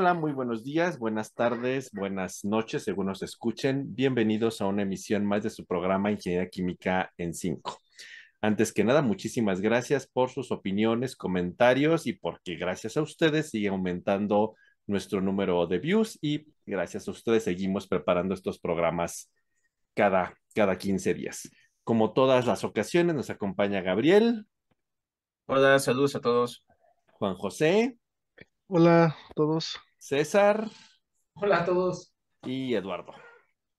Hola, muy buenos días, buenas tardes, buenas noches, según nos escuchen. Bienvenidos a una emisión más de su programa Ingeniería Química en 5. Antes que nada, muchísimas gracias por sus opiniones, comentarios y porque gracias a ustedes sigue aumentando nuestro número de views y gracias a ustedes seguimos preparando estos programas cada, cada 15 días. Como todas las ocasiones, nos acompaña Gabriel. Hola, saludos a todos. Juan José. Hola a todos. César. Hola a todos. Y Eduardo.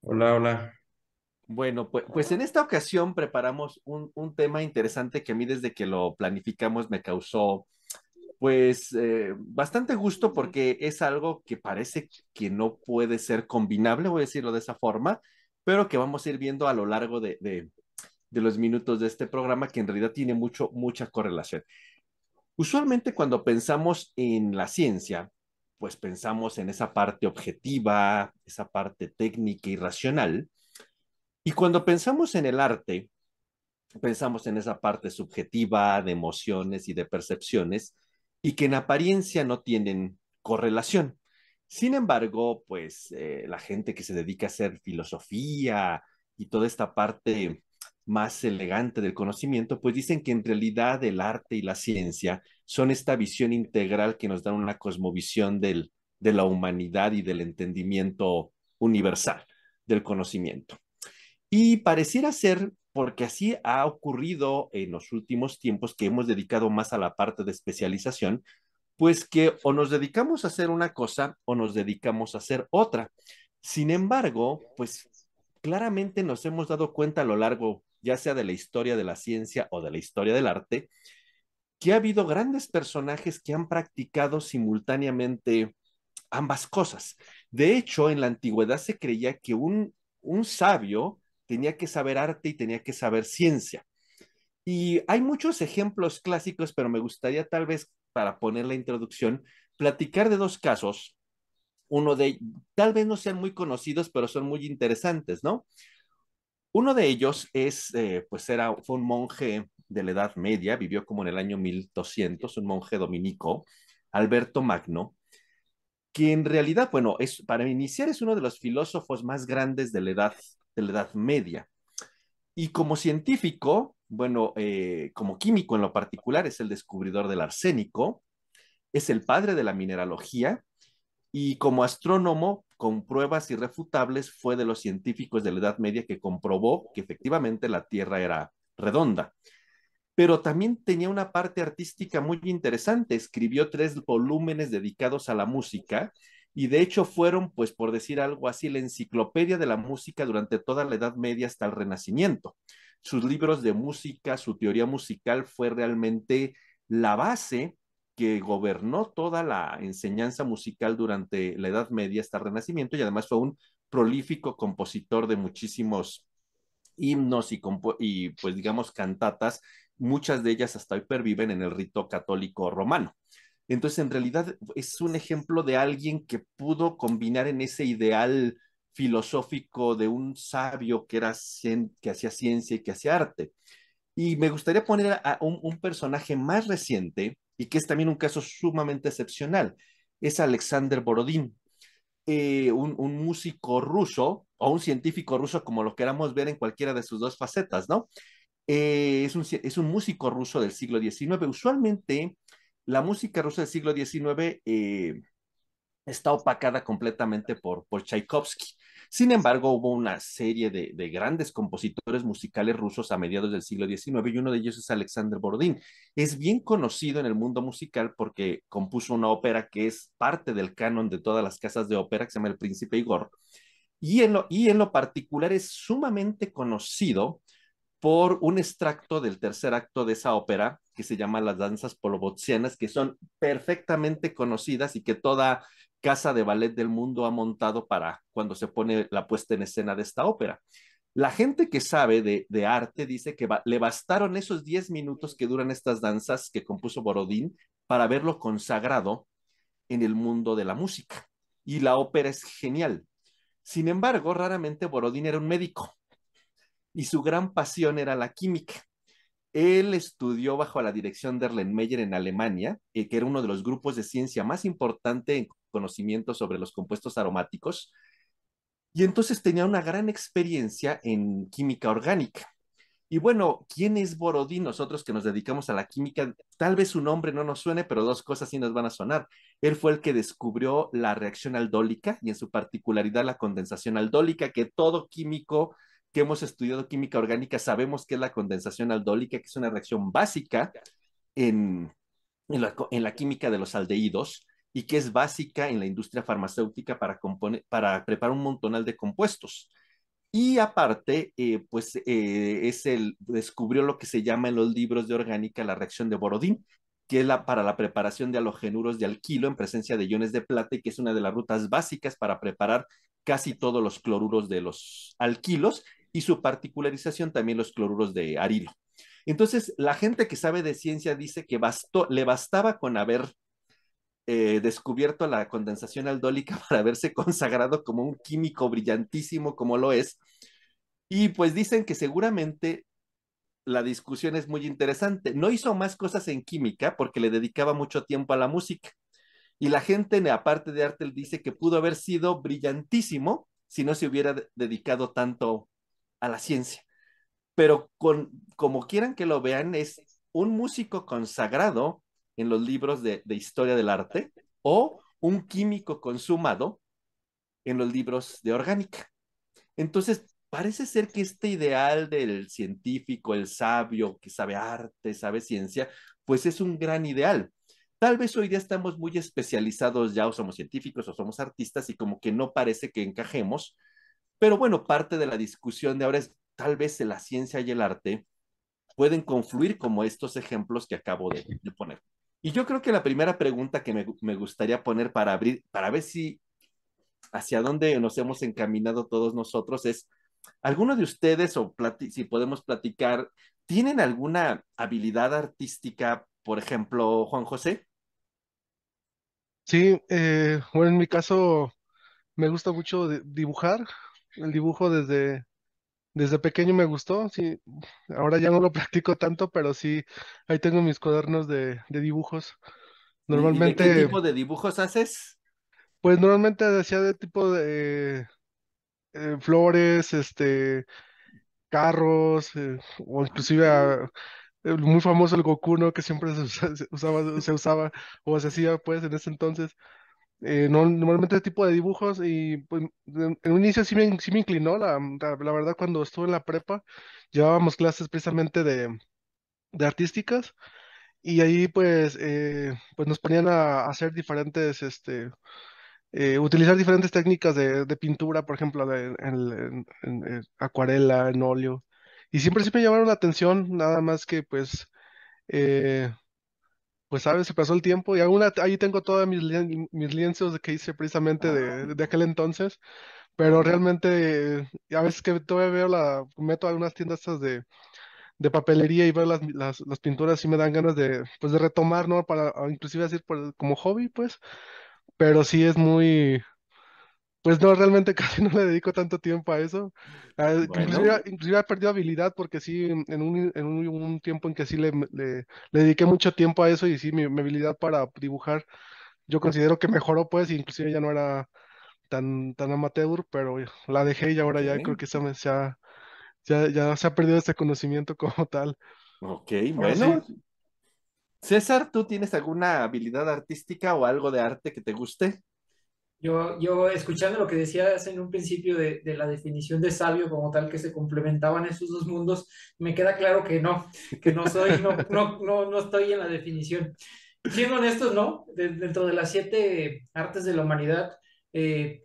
Hola, hola. Bueno, pues, pues en esta ocasión preparamos un, un, tema interesante que a mí desde que lo planificamos me causó pues eh, bastante gusto porque es algo que parece que no puede ser combinable, voy a decirlo de esa forma, pero que vamos a ir viendo a lo largo de, de, de los minutos de este programa que en realidad tiene mucho, mucha correlación. Usualmente cuando pensamos en la ciencia, pues pensamos en esa parte objetiva, esa parte técnica y racional, y cuando pensamos en el arte, pensamos en esa parte subjetiva de emociones y de percepciones y que en apariencia no tienen correlación. Sin embargo, pues eh, la gente que se dedica a hacer filosofía y toda esta parte más elegante del conocimiento, pues dicen que en realidad el arte y la ciencia son esta visión integral que nos dan una cosmovisión de la humanidad y del entendimiento universal del conocimiento. Y pareciera ser, porque así ha ocurrido en los últimos tiempos que hemos dedicado más a la parte de especialización, pues que o nos dedicamos a hacer una cosa o nos dedicamos a hacer otra. Sin embargo, pues claramente nos hemos dado cuenta a lo largo, ya sea de la historia de la ciencia o de la historia del arte, que ha habido grandes personajes que han practicado simultáneamente ambas cosas. De hecho, en la antigüedad se creía que un, un sabio tenía que saber arte y tenía que saber ciencia. Y hay muchos ejemplos clásicos, pero me gustaría tal vez, para poner la introducción, platicar de dos casos. Uno de, tal vez no sean muy conocidos, pero son muy interesantes, ¿no? Uno de ellos es, eh, pues era, fue un monje de la Edad Media, vivió como en el año 1200, un monje dominico, Alberto Magno, que en realidad, bueno, es, para iniciar es uno de los filósofos más grandes de la Edad Media. Y como científico, bueno, eh, como químico en lo particular, es el descubridor del arsénico, es el padre de la mineralogía y como astrónomo, con pruebas irrefutables, fue de los científicos de la Edad Media que comprobó que efectivamente la Tierra era redonda. Pero también tenía una parte artística muy interesante. Escribió tres volúmenes dedicados a la música y de hecho fueron, pues por decir algo así, la enciclopedia de la música durante toda la Edad Media hasta el Renacimiento. Sus libros de música, su teoría musical fue realmente la base que gobernó toda la enseñanza musical durante la Edad Media hasta el Renacimiento y además fue un prolífico compositor de muchísimos himnos y, y pues digamos cantatas, muchas de ellas hasta hoy perviven en el rito católico romano. Entonces, en realidad es un ejemplo de alguien que pudo combinar en ese ideal filosófico de un sabio que, era, que hacía ciencia y que hacía arte. Y me gustaría poner a un, un personaje más reciente y que es también un caso sumamente excepcional. Es Alexander Borodín, eh, un, músico ruso o un científico ruso, como lo queramos ver en cualquiera de sus dos facetas, ¿no? Eh, es, un, es un músico ruso del siglo XIX. Usualmente la música rusa del siglo XIX eh, está opacada completamente por, por Tchaikovsky. Sin embargo, hubo una serie de, de, grandes compositores musicales rusos a mediados del siglo XIX y uno de ellos es Alexander Borodín. Es bien conocido en el mundo musical porque compuso una ópera que es parte del canon de todas las casas de ópera que se llama El Príncipe Igor. Y en lo, y en lo particular es sumamente conocido por un extracto del tercer acto de esa ópera que se llama Las Danzas Polobotzianas, que son perfectamente conocidas y que toda casa de ballet del mundo ha montado para cuando se pone la puesta en escena de esta ópera. La gente que sabe de, arte dice que le bastaron esos 10 minutos que duran estas danzas que compuso Borodín para verlo consagrado en el mundo de la música. Y la ópera es genial. Sin embargo, raramente Borodín era un médico y su gran pasión era la química. Él estudió bajo la dirección de Erlenmeyer en Alemania, eh, que era uno de los grupos de ciencia más importante conocimiento sobre los compuestos aromáticos. Y entonces tenía una gran experiencia en química orgánica. Y bueno, ¿quién es Borodín? Nosotros que nos dedicamos a la química, tal vez su nombre no nos suene, pero dos cosas sí nos van a sonar. Él fue el que descubrió la reacción aldólica y en su particularidad la condensación aldólica, que todo químico que hemos estudiado química orgánica sabemos que es la condensación aldólica, que es una reacción básica en, en, la, en la química de los aldehídos y que es básica en la industria farmacéutica para, para preparar un montonal de compuestos. Y aparte, eh, pues eh, es el, descubrió lo que se llama en los libros de orgánica la reacción de Borodín, que es la, para la preparación de halogenuros de alquilo en presencia de iones de plata y que es una de las rutas básicas para preparar casi todos los cloruros de los alquilos y su particularización también los cloruros de arilo. Entonces, la gente que sabe de ciencia dice que bastó, le bastaba con haber eh, descubierto la condensación aldólica para haberse consagrado como un químico brillantísimo como lo es. Y pues dicen que seguramente la discusión es muy interesante. No hizo más cosas en química porque le dedicaba mucho tiempo a la música. Y la gente, aparte de arte, dice que pudo haber sido brillantísimo si no se hubiera dedicado tanto a la ciencia. Pero con, como quieran que lo vean, es un músico consagrado en los libros de, historia del arte o un químico consumado en los libros de orgánica. Entonces, parece ser que este ideal del científico, el sabio, que sabe arte, sabe ciencia, pues es un gran ideal. Tal vez hoy día estamos muy especializados ya o somos científicos o somos artistas y como que no parece que encajemos, pero bueno, parte de la discusión de ahora es tal vez la ciencia y el arte pueden confluir como estos ejemplos que acabo de, de poner. Y yo creo que la primera pregunta que me, gustaría poner para abrir, para ver si hacia dónde nos hemos encaminado todos nosotros es, ¿alguno de ustedes, o si podemos platicar, tienen alguna habilidad artística, por ejemplo, Juan José? Sí, eh, bueno, en mi caso me gusta mucho dibujar, el dibujo desde, desde pequeño me gustó, sí. Ahora ya no lo practico tanto, pero sí, ahí tengo mis cuadernos de, dibujos. Normalmente. ¿Y de qué tipo de dibujos haces? Pues normalmente decía de tipo de eh, flores, este, carros, eh, o inclusive muy famoso el Goku, ¿no? Que siempre se usaba, se usaba o se hacía pues en ese entonces. Eh, no, normalmente ese tipo de dibujos y pues, en, un inicio sí me, sí me inclinó, la, la, verdad cuando estuve en la prepa llevábamos clases precisamente de, de artísticas y ahí pues, eh, pues nos ponían a, hacer diferentes, este, eh, utilizar diferentes técnicas de, de pintura, por ejemplo, de, en, en, acuarela, en óleo y siempre me llamaron la atención, nada más que pues... Eh, pues sabes, se pasó el tiempo y aún ahí tengo todos mis, mis lienzos que hice precisamente de, de aquel entonces, pero realmente a veces que todavía veo la, meto a algunas tiendas de, de papelería y veo las, las, las, pinturas y me dan ganas de, pues de retomar, ¿no? Para, inclusive decir por, como hobby, pues, pero sí es muy, pues no, realmente casi no le dedico tanto tiempo a eso. Ah, inclusive, inclusive, he perdido habilidad porque sí, en un, en un, tiempo en que sí le, le, dediqué mucho tiempo a eso y sí, mi, habilidad para dibujar, yo considero que mejoró pues, inclusive ya no era tan, tan amateur, pero la dejé y ahora ya creo que se me, ya, ya, se ha perdido ese conocimiento como tal. Ok, bueno. César, ¿tú tienes alguna habilidad artística o algo de arte que te guste? Yo, yo escuchando lo que decías en un principio de, de, la definición de sabio como tal, que se complementaban esos dos mundos, me queda claro que no, que no soy, no, no, no, no estoy en la definición. Siendo honestos, no, dentro de las siete artes de la humanidad, eh,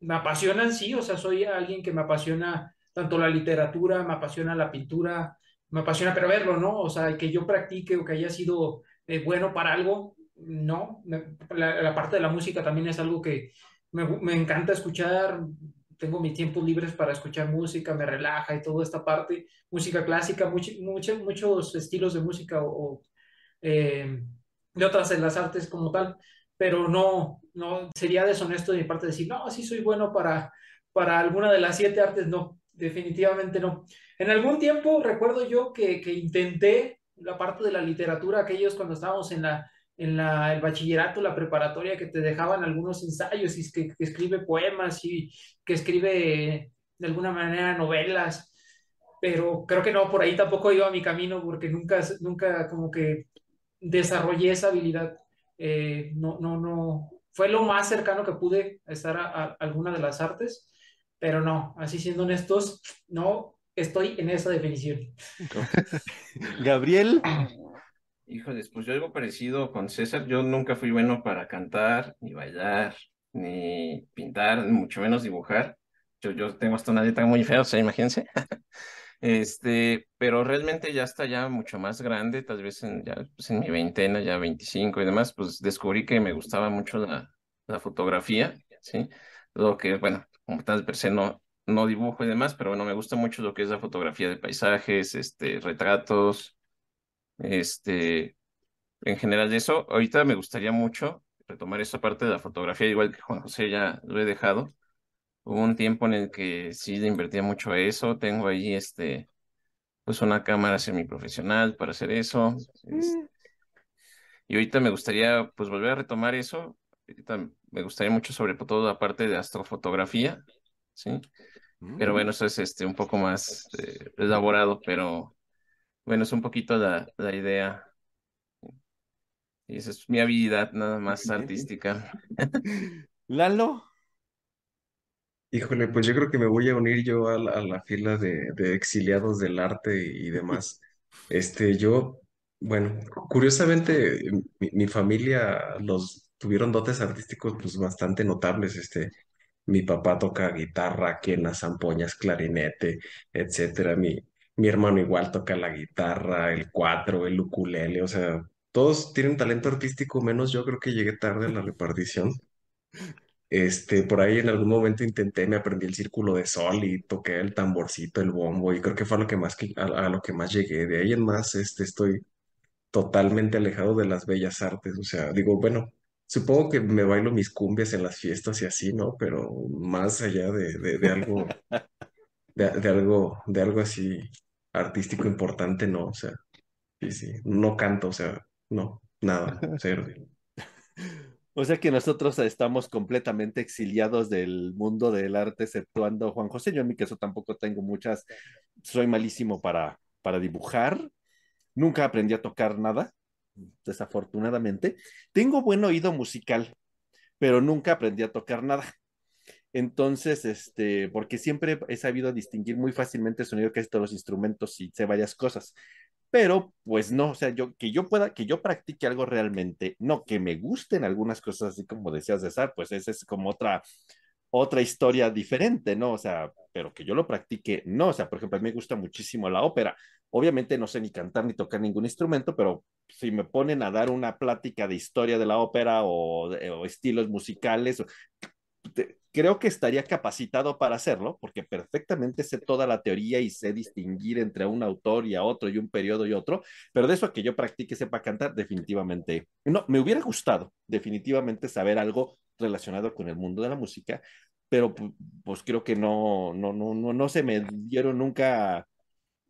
me apasionan, sí, o sea, soy alguien que me apasiona tanto la literatura, me apasiona la pintura, me apasiona, pero verlo, ¿no? O sea, que yo practique o que haya sido eh, bueno para algo, no, la, parte de la música también es algo que me, encanta escuchar, tengo mis tiempos libres para escuchar música, me relaja y toda esta parte, música clásica, muchos estilos de música o, eh, de otras en las artes como tal, pero no, no sería deshonesto de mi parte decir, no, sí soy bueno para, para alguna de las siete artes, no, definitivamente no. En algún tiempo recuerdo yo que, que intenté la parte de la literatura, aquellos cuando estábamos en la en la, el bachillerato, la preparatoria, que te dejaban algunos ensayos y que, que escribe poemas y que escribe de alguna manera novelas, pero creo que no, por ahí tampoco iba mi camino porque nunca, nunca como que desarrollé esa habilidad. Eh, no, no, no, fue lo más cercano que pude estar a, a alguna de las artes, pero no, así siendo honestos, no estoy en esa definición. Gabriel. Híjoles, pues yo algo parecido con César. Yo nunca fui bueno para cantar, ni bailar, ni pintar, ni mucho menos dibujar. Yo, yo tengo hasta una dieta muy fea, o sea, imagínense. Este, pero realmente ya está ya mucho más grande, tal vez en, ya, pues en mi veintena, ya 25 y demás, pues descubrí que me gustaba mucho la, la fotografía, ¿sí? Lo que, bueno, como tal per se no, no dibujo y demás, pero bueno, me gusta mucho lo que es la fotografía de paisajes, este, retratos, este, en general de eso. Ahorita me gustaría mucho retomar esa parte de la fotografía, igual que Juan José ya lo he dejado. Hubo un tiempo en el que sí le invertía mucho a eso. Tengo ahí este, pues una cámara semiprofesional para hacer eso. Este, y ahorita me gustaría pues volver a retomar eso. Ahorita me gustaría mucho sobre todo la parte de astrofotografía, ¿sí? Pero bueno, eso es este, un poco más eh, elaborado, pero bueno, es un poquito la, la idea. Y esa es mi habilidad nada más artística. Lalo. Híjole, pues yo creo que me voy a unir yo a la, a la fila de, de exiliados del arte y demás. Este, yo, bueno, curiosamente, mi, mi familia los tuvieron dotes artísticos pues bastante notables. Este, mi papá toca guitarra, aquí en las zampoñas, clarinete, etcétera. Mi, mi hermano igual toca la guitarra, el cuatro, el ukulele, o sea, todos tienen talento artístico, menos yo creo que llegué tarde a la repartición. Este, por ahí en algún momento intenté, me aprendí el círculo de sol y toqué el tamborcito, el bombo, y creo que fue a lo que más, a, a lo que más llegué. De ahí en más, este, estoy totalmente alejado de las bellas artes. O sea, digo, bueno, supongo que me bailo mis cumbias en las fiestas y así, ¿no? Pero más allá de, de, algo, de algo, de algo así artístico importante, no. O sea, sí, sí, no canto, o sea, no, nada, cero. O sea que nosotros estamos completamente exiliados del mundo del arte, exceptuando Juan José. Yo en mi caso tampoco tengo muchas, soy malísimo para, para dibujar, nunca aprendí a tocar nada, desafortunadamente. Tengo buen oído musical, pero nunca aprendí a tocar nada. Entonces, este, porque siempre he sabido distinguir muy fácilmente el sonido de casi todos los instrumentos y sé varias cosas. Pero, pues no, o sea, yo, que yo pueda, que yo practique algo realmente, no, que me gusten algunas cosas, así como decías César, pues esa es como otra, otra historia diferente, ¿no? O sea, pero que yo lo practique, no, o sea, por ejemplo, a mí me gusta muchísimo la ópera. Obviamente no sé ni cantar ni tocar ningún instrumento, pero si me ponen a dar una plática de historia de la ópera o, o estilos musicales, creo que estaría capacitado para hacerlo, porque perfectamente sé toda la teoría y sé distinguir entre un autor y a otro y un periodo y otro, pero de eso a que yo practique, sepa cantar, definitivamente, no, me hubiera gustado definitivamente saber algo relacionado con el mundo de la música, pero pues creo que no, no, no, no, no se me dieron nunca,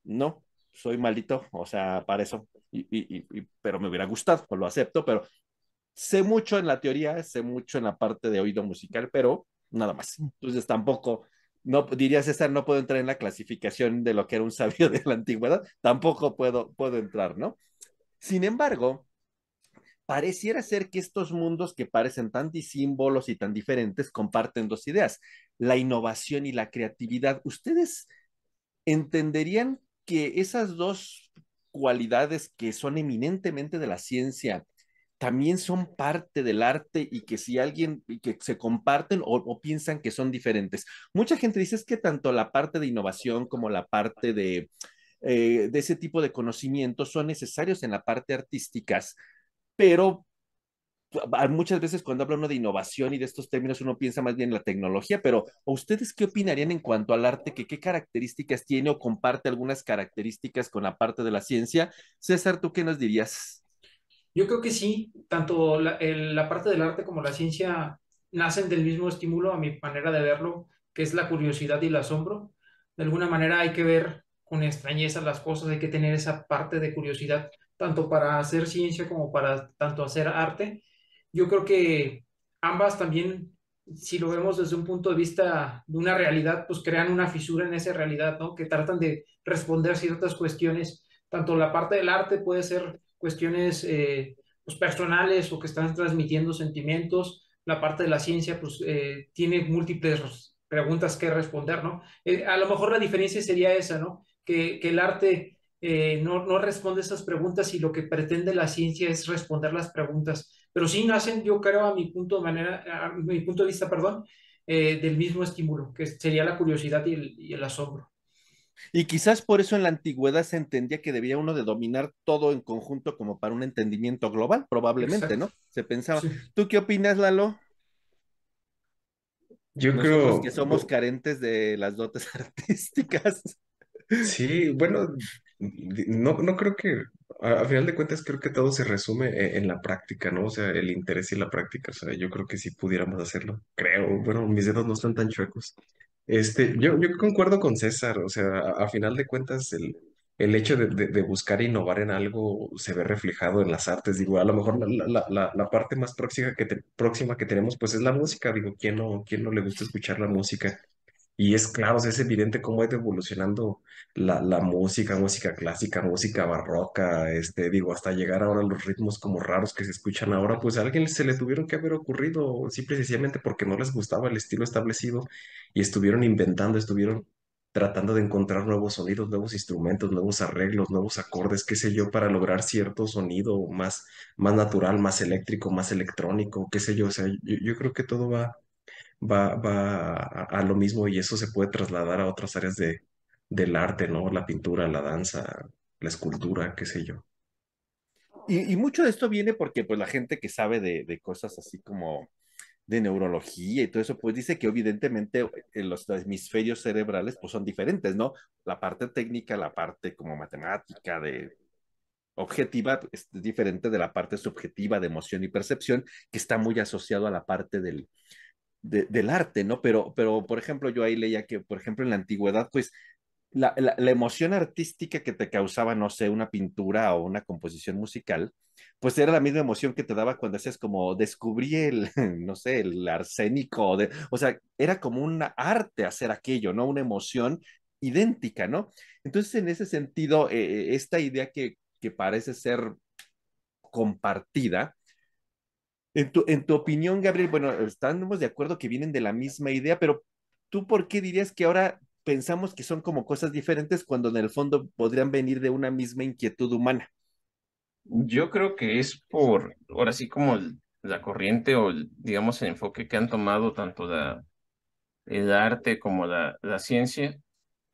no, soy malito, o sea, para eso, y, y, y, pero me hubiera gustado, lo acepto, pero sé mucho en la teoría, sé mucho en la parte de oído musical, pero nada más. Entonces tampoco, no diría César, no puedo entrar en la clasificación de lo que era un sabio de la antigüedad, tampoco puedo, puedo entrar, ¿no? Sin embargo, pareciera ser que estos mundos que parecen tan disímbolos y tan diferentes comparten dos ideas, la innovación y la creatividad. ¿Ustedes entenderían que esas dos cualidades que son eminentemente de la ciencia también son parte del arte y que si alguien y que se comparten o, o, piensan que son diferentes. Mucha gente dice es que tanto la parte de innovación como la parte de, eh, de ese tipo de conocimientos son necesarios en la parte artísticas, pero muchas veces cuando habla uno de innovación y de estos términos uno piensa más bien en la tecnología, pero ¿ustedes qué opinarían en cuanto al arte? Que, ¿Qué características tiene o comparte algunas características con la parte de la ciencia? César, ¿tú qué nos dirías? Yo creo que sí, tanto la, parte del arte como la ciencia nacen del mismo estímulo, a mi manera de verlo, que es la curiosidad y el asombro. De alguna manera hay que ver con extrañeza las cosas, hay que tener esa parte de curiosidad tanto para hacer ciencia como para tanto hacer arte. Yo creo que ambas también, si lo vemos desde un punto de vista de una realidad, pues crean una fisura en esa realidad, ¿no? Que tratan de responder ciertas cuestiones. Tanto la parte del arte puede ser cuestiones eh, pues, personales o que están transmitiendo sentimientos. La parte de la ciencia, pues, eh, tiene múltiples preguntas que responder, ¿no? Eh, a lo mejor la diferencia sería esa, ¿no? Que, que el arte no, no, responde esas preguntas y lo que pretende la ciencia es responder las preguntas. Pero sí nacen, yo creo, a mi punto de, manera, a mi punto de vista, perdón, del mismo estímulo, que sería la curiosidad y el, asombro. Y quizás por eso en la antigüedad se entendía que debía uno de dominar todo en conjunto como para un entendimiento global, probablemente, Exacto. ¿no? Se pensaba. Sí. ¿Tú qué opinas, Lalo? Yo Nosotros creo que somos carentes de las dotes artísticas. Sí, bueno, no, no creo que, a, a final de cuentas, creo que todo se resume en, en la práctica, ¿no? O sea, el interés y la práctica. O sea, yo creo que sí pudiéramos hacerlo. Creo, bueno, mis dedos no están tan chuecos. Este, yo, yo concuerdo con César, o sea, a, final de cuentas, el, el hecho de, de- buscar innovar en algo se ve reflejado en las artes. Digo, a lo mejor la, la, la, parte más próxima que, próxima que tenemos, pues es la música. Digo, ¿quién no, quién no le gusta escuchar la música? Y es claro, es evidente cómo ha ido evolucionando la, la música, música clásica, música barroca, este, digo, hasta llegar ahora a los ritmos como raros que se escuchan ahora, pues a alguien se le tuvieron que haber ocurrido simple y sencillamente porque no les gustaba el estilo establecido y estuvieron inventando, estuvieron tratando de encontrar nuevos sonidos, nuevos instrumentos, nuevos arreglos, nuevos acordes, qué sé yo, para lograr cierto sonido más, más natural, más eléctrico, más electrónico, qué sé yo, o sea, yo creo que todo va va, va a, lo mismo y eso se puede trasladar a otras áreas de, del arte, ¿no? La pintura, la danza, la escultura, qué sé yo. Y, mucho de esto viene porque pues la gente que sabe de, de cosas así como de neurología y todo eso, pues dice que evidentemente en los hemisferios cerebrales pues son diferentes, ¿no? La parte técnica, la parte como matemática, de objetiva, es diferente de la parte subjetiva de emoción y percepción, que está muy asociado a la parte del, de, del arte, ¿no? Pero, pero, por ejemplo, yo ahí leía que, por ejemplo, en la antigüedad, pues la, la, la, emoción artística que te causaba, no sé, una pintura o una composición musical, pues era la misma emoción que te daba cuando hacías como descubrí el, no sé, el arsénico, de, o sea, era como un arte hacer aquello, ¿no? Una emoción idéntica, ¿no? Entonces, en ese sentido, eh, esta idea que, que parece ser compartida, en tu, en tu opinión, Gabriel, bueno, estamos de acuerdo que vienen de la misma idea, pero ¿tú por qué dirías que ahora pensamos que son como cosas diferentes cuando en el fondo podrían venir de una misma inquietud humana? Yo creo que es por, ahora sí como la corriente o digamos el enfoque que han tomado tanto la, el arte como la, la ciencia.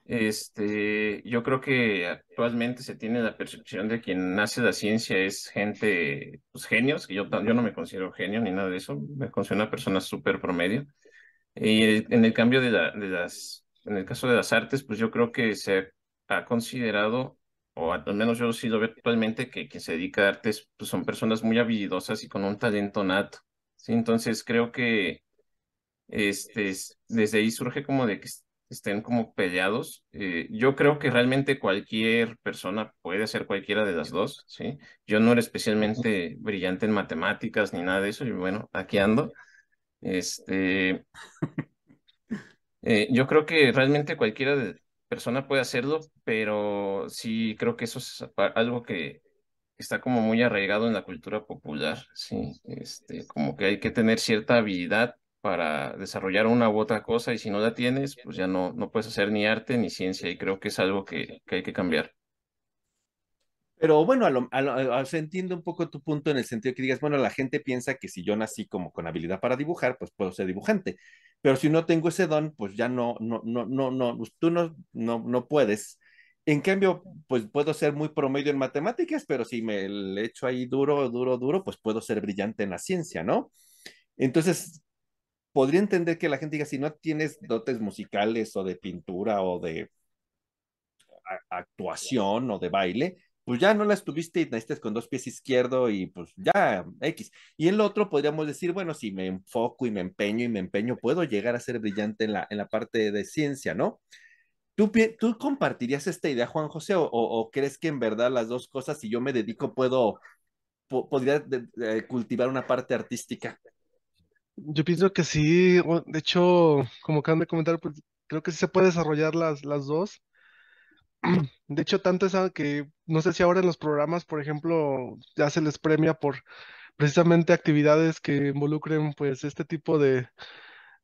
Este, yo creo que actualmente se tiene la percepción de quien nace la ciencia es gente, pues genios, que yo, yo no me considero genio ni nada de eso, me considero una persona súper promedio. Y en el cambio de, la, de las, en el caso de las artes, pues yo creo que se ha considerado, o al menos yo sí lo veo actualmente, que quien se dedica a artes pues son personas muy habilidosas y con un talento nato. ¿sí? Entonces creo que este, desde ahí surge como de que estén como peleados. Eh, yo creo que realmente cualquier persona puede hacer cualquiera de las dos, ¿sí? Yo no era especialmente brillante en matemáticas ni nada de eso, y bueno, aquí ando. Este, eh, yo creo que realmente cualquiera de persona puede hacerlo, pero sí creo que eso es algo que está como muy arraigado en la cultura popular, sí, este, como que hay que tener cierta habilidad para desarrollar una u otra cosa y si no la tienes, pues ya no, no puedes hacer ni arte ni ciencia y creo que es algo que, que hay que cambiar. Pero bueno, a lo, a lo, a, se entiende un poco tu punto en el sentido que digas, bueno, la gente piensa que si yo nací como con habilidad para dibujar, pues puedo ser dibujante. Pero si no tengo ese don, pues ya no, no, no, no, no, pues tú no, no, no puedes. En cambio, pues puedo ser muy promedio en matemáticas, pero si me le echo ahí duro, duro, duro, pues puedo ser brillante en la ciencia, ¿no? Entonces, podría entender que la gente diga, si no tienes dotes musicales o de pintura o de actuación o de baile, pues ya no las tuviste y necesitas con dos pies izquierdo y pues ya, X. Y en lo otro podríamos decir, bueno, si me enfoco y me empeño y me empeño, puedo llegar a ser brillante en la, en la parte de ciencia, ¿no? ¿Tú, ¿Tú compartirías esta idea, Juan José, o, o, crees que en verdad las dos cosas, si yo me dedico, puedo, podría cultivar una parte artística? Yo pienso que sí, de hecho, como acaban de comentar, pues creo que sí se puede desarrollar las, las dos. De hecho, tanto es que no sé si ahora en los programas, por ejemplo, ya se les premia por precisamente actividades que involucren pues este tipo de,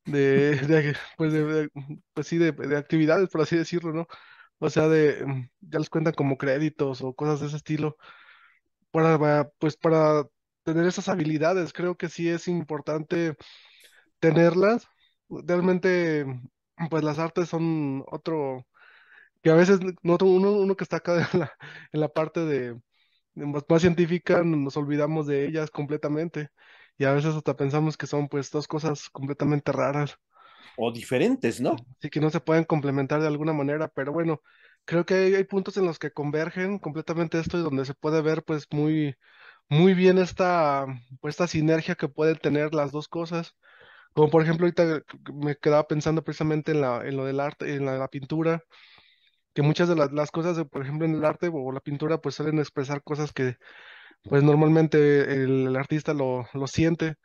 de, pues, de, pues sí, de, de actividades, por así decirlo, ¿no? O sea, de, ya les cuentan como créditos o cosas de ese estilo, para, pues para tener esas habilidades, creo que sí es importante tenerlas. Realmente, pues las artes son otro, que a veces uno, uno que está acá en la, en la parte de, más, más científica nos olvidamos de ellas completamente y a veces hasta pensamos que son pues dos cosas completamente raras. O diferentes, ¿no? Sí, que no se pueden complementar de alguna manera, pero bueno, creo que hay, hay puntos en los que convergen completamente esto y donde se puede ver pues muy, muy bien esta, pues, esta sinergia que pueden tener las dos cosas. Como por ejemplo, ahorita me quedaba pensando precisamente en, la, en lo del arte, en la, pintura, que muchas de las, las cosas, por ejemplo, en el arte o la pintura, pues suelen expresar cosas que pues normalmente el, el artista lo, lo siente,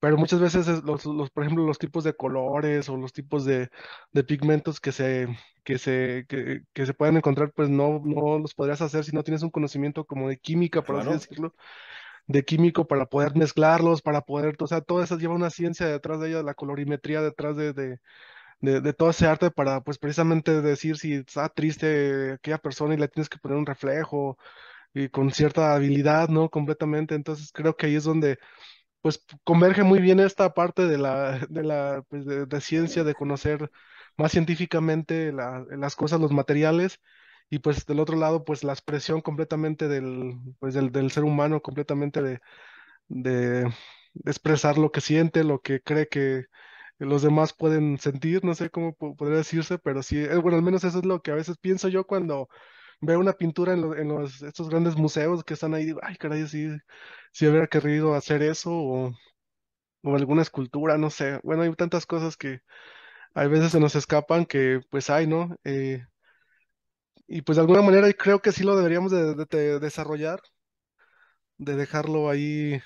pero muchas veces es los, los, por ejemplo, los tipos de colores o los tipos de, de pigmentos que se, que se, que, que se pueden encontrar, pues no, no los podrías hacer si no tienes un conocimiento como de química, por así Claro. decirlo, de químico para poder mezclarlos, para poder, o sea, todo eso lleva una ciencia detrás de ella, la colorimetría detrás de, de, de, de todo ese arte para, pues precisamente decir si está triste aquella persona y le tienes que poner un reflejo y con cierta habilidad, ¿no? Completamente. Entonces creo que ahí es donde pues converge muy bien esta parte de la, de la pues, de, de ciencia, de conocer más científicamente la- las cosas, los materiales, y pues del otro lado, pues la expresión completamente del, pues, del, del ser humano, completamente de, de, expresar lo que siente, lo que cree que los demás pueden sentir, no sé cómo po- podría decirse, pero sí, eh, bueno, al menos eso es lo que a veces pienso yo cuando veo una pintura en, lo- en los, estos grandes museos que están ahí, digo, ay, caray, sí, sí hubiera querido hacer eso, o, alguna escultura, no sé. Bueno, hay tantas cosas que a veces se nos escapan que pues hay, ¿no? Eh, y pues de alguna manera creo que sí lo deberíamos de, de- de desarrollar, de dejarlo ahí,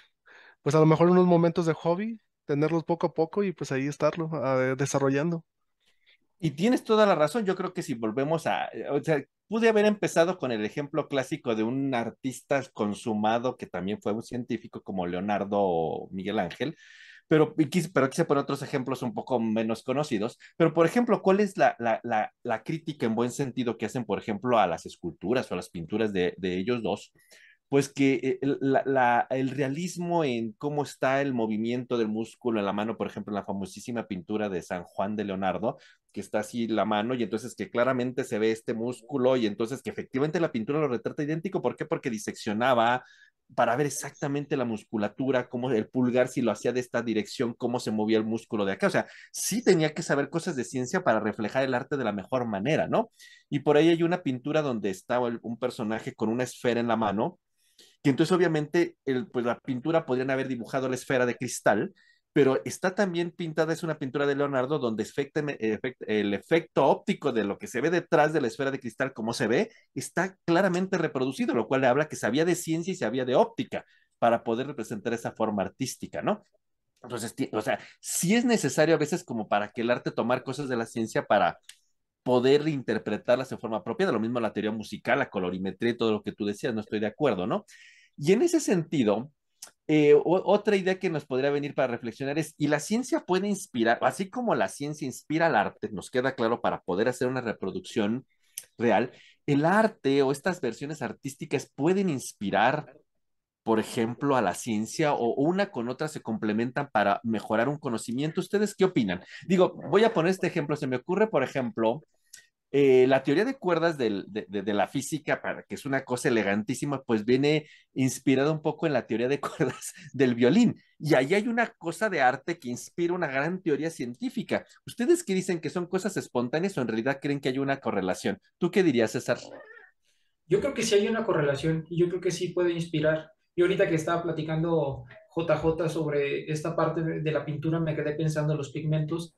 pues a lo mejor unos momentos de hobby, tenerlos poco a poco y pues ahí estarlo ah, desarrollando. Y tienes toda la razón. Yo creo que si volvemos a, o sea, pude haber empezado con el ejemplo clásico de un artista consumado que también fue un científico como Leonardo o Miguel Ángel, pero quise, pero quise poner otros ejemplos un poco menos conocidos. Pero, por ejemplo, ¿cuál es la, la, la, la crítica en buen sentido que hacen, por ejemplo, a las esculturas o a las pinturas de, de ellos dos? Pues que la, el, realismo en cómo está el movimiento del músculo en la mano, por ejemplo, en la famosísima pintura de San Juan de Leonardo, que está así la mano y entonces que claramente se ve este músculo y entonces que efectivamente la pintura lo retrata idéntico. ¿Por qué? Porque diseccionaba para ver exactamente la musculatura, cómo el pulgar, si lo hacía de esta dirección, cómo se movía el músculo de acá. O sea, sí tenía que saber cosas de ciencia para reflejar el arte de la mejor manera, ¿no? Y por ahí hay una pintura donde está un personaje con una esfera en la mano que entonces obviamente pues la pintura podrían haber dibujado la esfera de cristal, pero está también pintada, es una pintura de Leonardo donde el efecto óptico de lo que se ve detrás de la esfera de cristal, como se ve, está claramente reproducido, lo cual le habla que sabía de ciencia y sabía de óptica para poder representar esa forma artística, ¿no? Entonces, o sea, sí es necesario a veces como para que el arte tomar cosas de la ciencia para poder interpretarlas de forma propia, de lo mismo la teoría musical, la colorimetría y todo lo que tú decías, no estoy de acuerdo, ¿no? Y en ese sentido, eh, otra idea que nos podría venir para reflexionar es, ¿y la ciencia puede inspirar, así como la ciencia inspira al arte, nos queda claro para poder hacer una reproducción real, el arte o estas versiones artísticas pueden inspirar, por ejemplo, a la ciencia o una con otra se complementan para mejorar un conocimiento? ¿Ustedes qué opinan? Digo, voy a poner este ejemplo, se me ocurre, por ejemplo, eh, la teoría de cuerdas de, la física, para que es una cosa elegantísima, pues viene inspirada un poco en la teoría de cuerdas del violín. Y ahí hay una cosa de arte que inspira una gran teoría científica. ¿Ustedes qué dicen que son cosas espontáneas o en realidad creen que hay una correlación? ¿Tú qué dirías, César? Yo creo que sí hay una correlación y yo creo que sí puede inspirar. Y ahorita que estaba platicando JJ sobre esta parte de la pintura, me quedé pensando en los pigmentos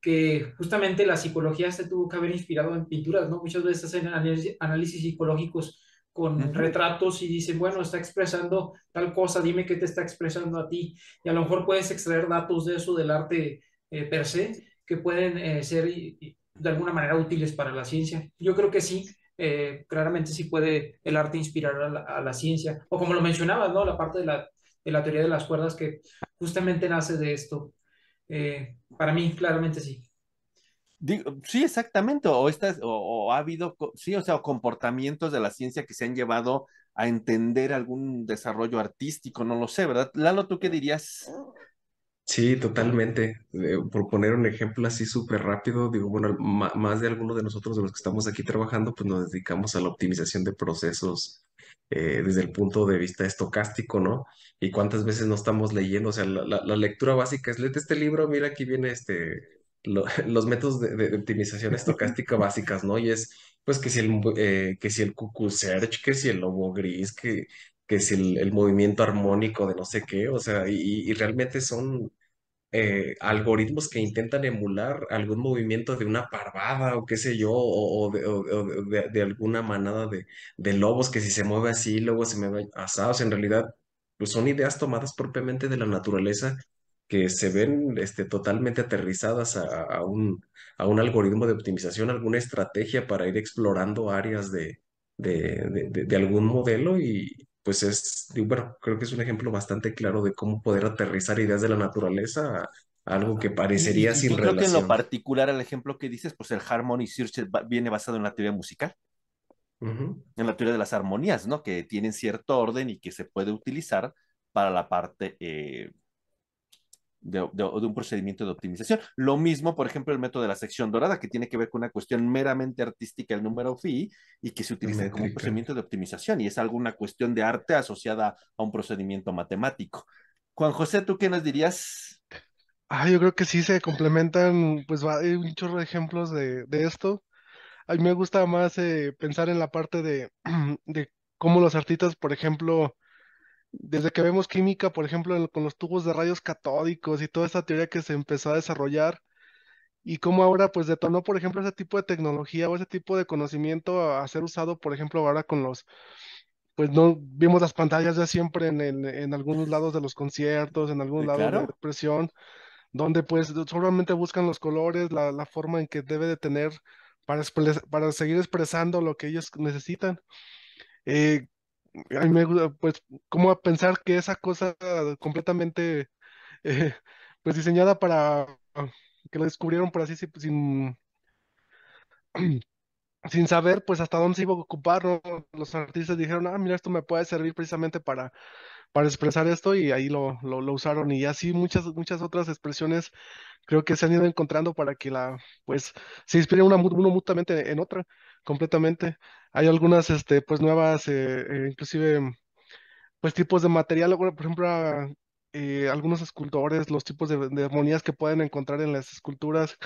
que justamente la psicología se tuvo que haber inspirado en pinturas, ¿no? Muchas veces hacen análisis, psicológicos con retratos y dicen, bueno, está expresando tal cosa, dime qué te está expresando a ti. Y a lo mejor puedes extraer datos de eso del arte eh, per se que pueden eh, ser de alguna manera útiles para la ciencia. Yo creo que sí, eh, claramente sí puede el arte inspirar a la, ciencia. O como lo mencionabas, ¿no? La parte de la, de la teoría de las cuerdas que justamente nace de esto. Para mí, claramente sí. sí, exactamente. O, estas, o, ha habido, sí, o sea, comportamientos de la ciencia que se han llevado a entender algún desarrollo artístico, no lo sé, ¿verdad? Lalo, ¿tú qué dirías? Sí, totalmente. Eh, por poner un ejemplo así súper rápido, digo, bueno, más de algunos de nosotros de los que estamos aquí trabajando, pues nos dedicamos a la optimización de procesos eh, desde el punto de vista estocástico, ¿no? Y cuántas veces no estamos leyendo, o sea, la, lectura básica es, léete este libro, mira, aquí viene este, los métodos de, optimización estocástica básicas, ¿no? Y es, pues, que si el, eh, que si el cuckoo search, que si el lobo gris, que que si el, movimiento armónico de no sé qué, o sea, y realmente son eh, algoritmos que intentan emular algún movimiento de una parvada o qué sé yo, o, de, alguna manada de, de, lobos que si se mueve así, luego se mueve asados. En realidad, pues son ideas tomadas propiamente de la naturaleza que se ven este, totalmente aterrizadas a, un, a un algoritmo de optimización, alguna estrategia para ir explorando áreas de, de algún modelo y, pues es, bueno, creo que es un ejemplo bastante claro de cómo poder aterrizar ideas de la naturaleza a, algo que parecería sin yo creo que en lo particular, el ejemplo que dices, pues el Harmony Search viene basado en la teoría musical. En la teoría de las armonías, ¿no? Que tienen cierto orden y que se puede utilizar para la parte eh, de, un procedimiento de optimización. Lo mismo, por ejemplo, el método de la sección dorada, que tiene que ver con una cuestión meramente artística, el número phi, y que se utiliza como un procedimiento de optimización, y es alguna cuestión de arte asociada a un procedimiento matemático. Juan José, ¿tú qué nos dirías? Ah, yo creo que sí se complementan, pues hay un chorro de ejemplos de, esto. A mí me gusta más eh, pensar en la parte de, de cómo los artistas, por ejemplo, desde que vemos química, por ejemplo, con los tubos de rayos catódicos y toda esta teoría que se empezó a desarrollar, y cómo ahora pues detonó, por ejemplo, ese tipo de tecnología o ese tipo de conocimiento a, ser usado, por ejemplo, ahora con los, pues no vimos las pantallas ya siempre en, en, algunos lados de los conciertos, en algún lado de la expresión, donde pues solamente buscan los colores, la, la forma en que debe de tener para, para seguir expresando lo que ellos necesitan. Eh, a mí me gusta, pues, cómo pensar que esa cosa completamente, eh, pues, diseñada para que lo descubrieron por así, sin, sin saber, pues, hasta dónde se iba a ocupar, Los artistas dijeron, ah, mira, esto me puede servir precisamente para, para expresar esto, y ahí lo, lo, usaron, y así muchas, muchas otras expresiones creo que se han ido encontrando para que la, pues, se inspire una, uno mutuamente en otra, completamente. Hay algunas, este, pues nuevas, eh, eh, inclusive, pues tipos de material, por ejemplo, eh, algunos escultores, los tipos de, armonías que pueden encontrar en las esculturas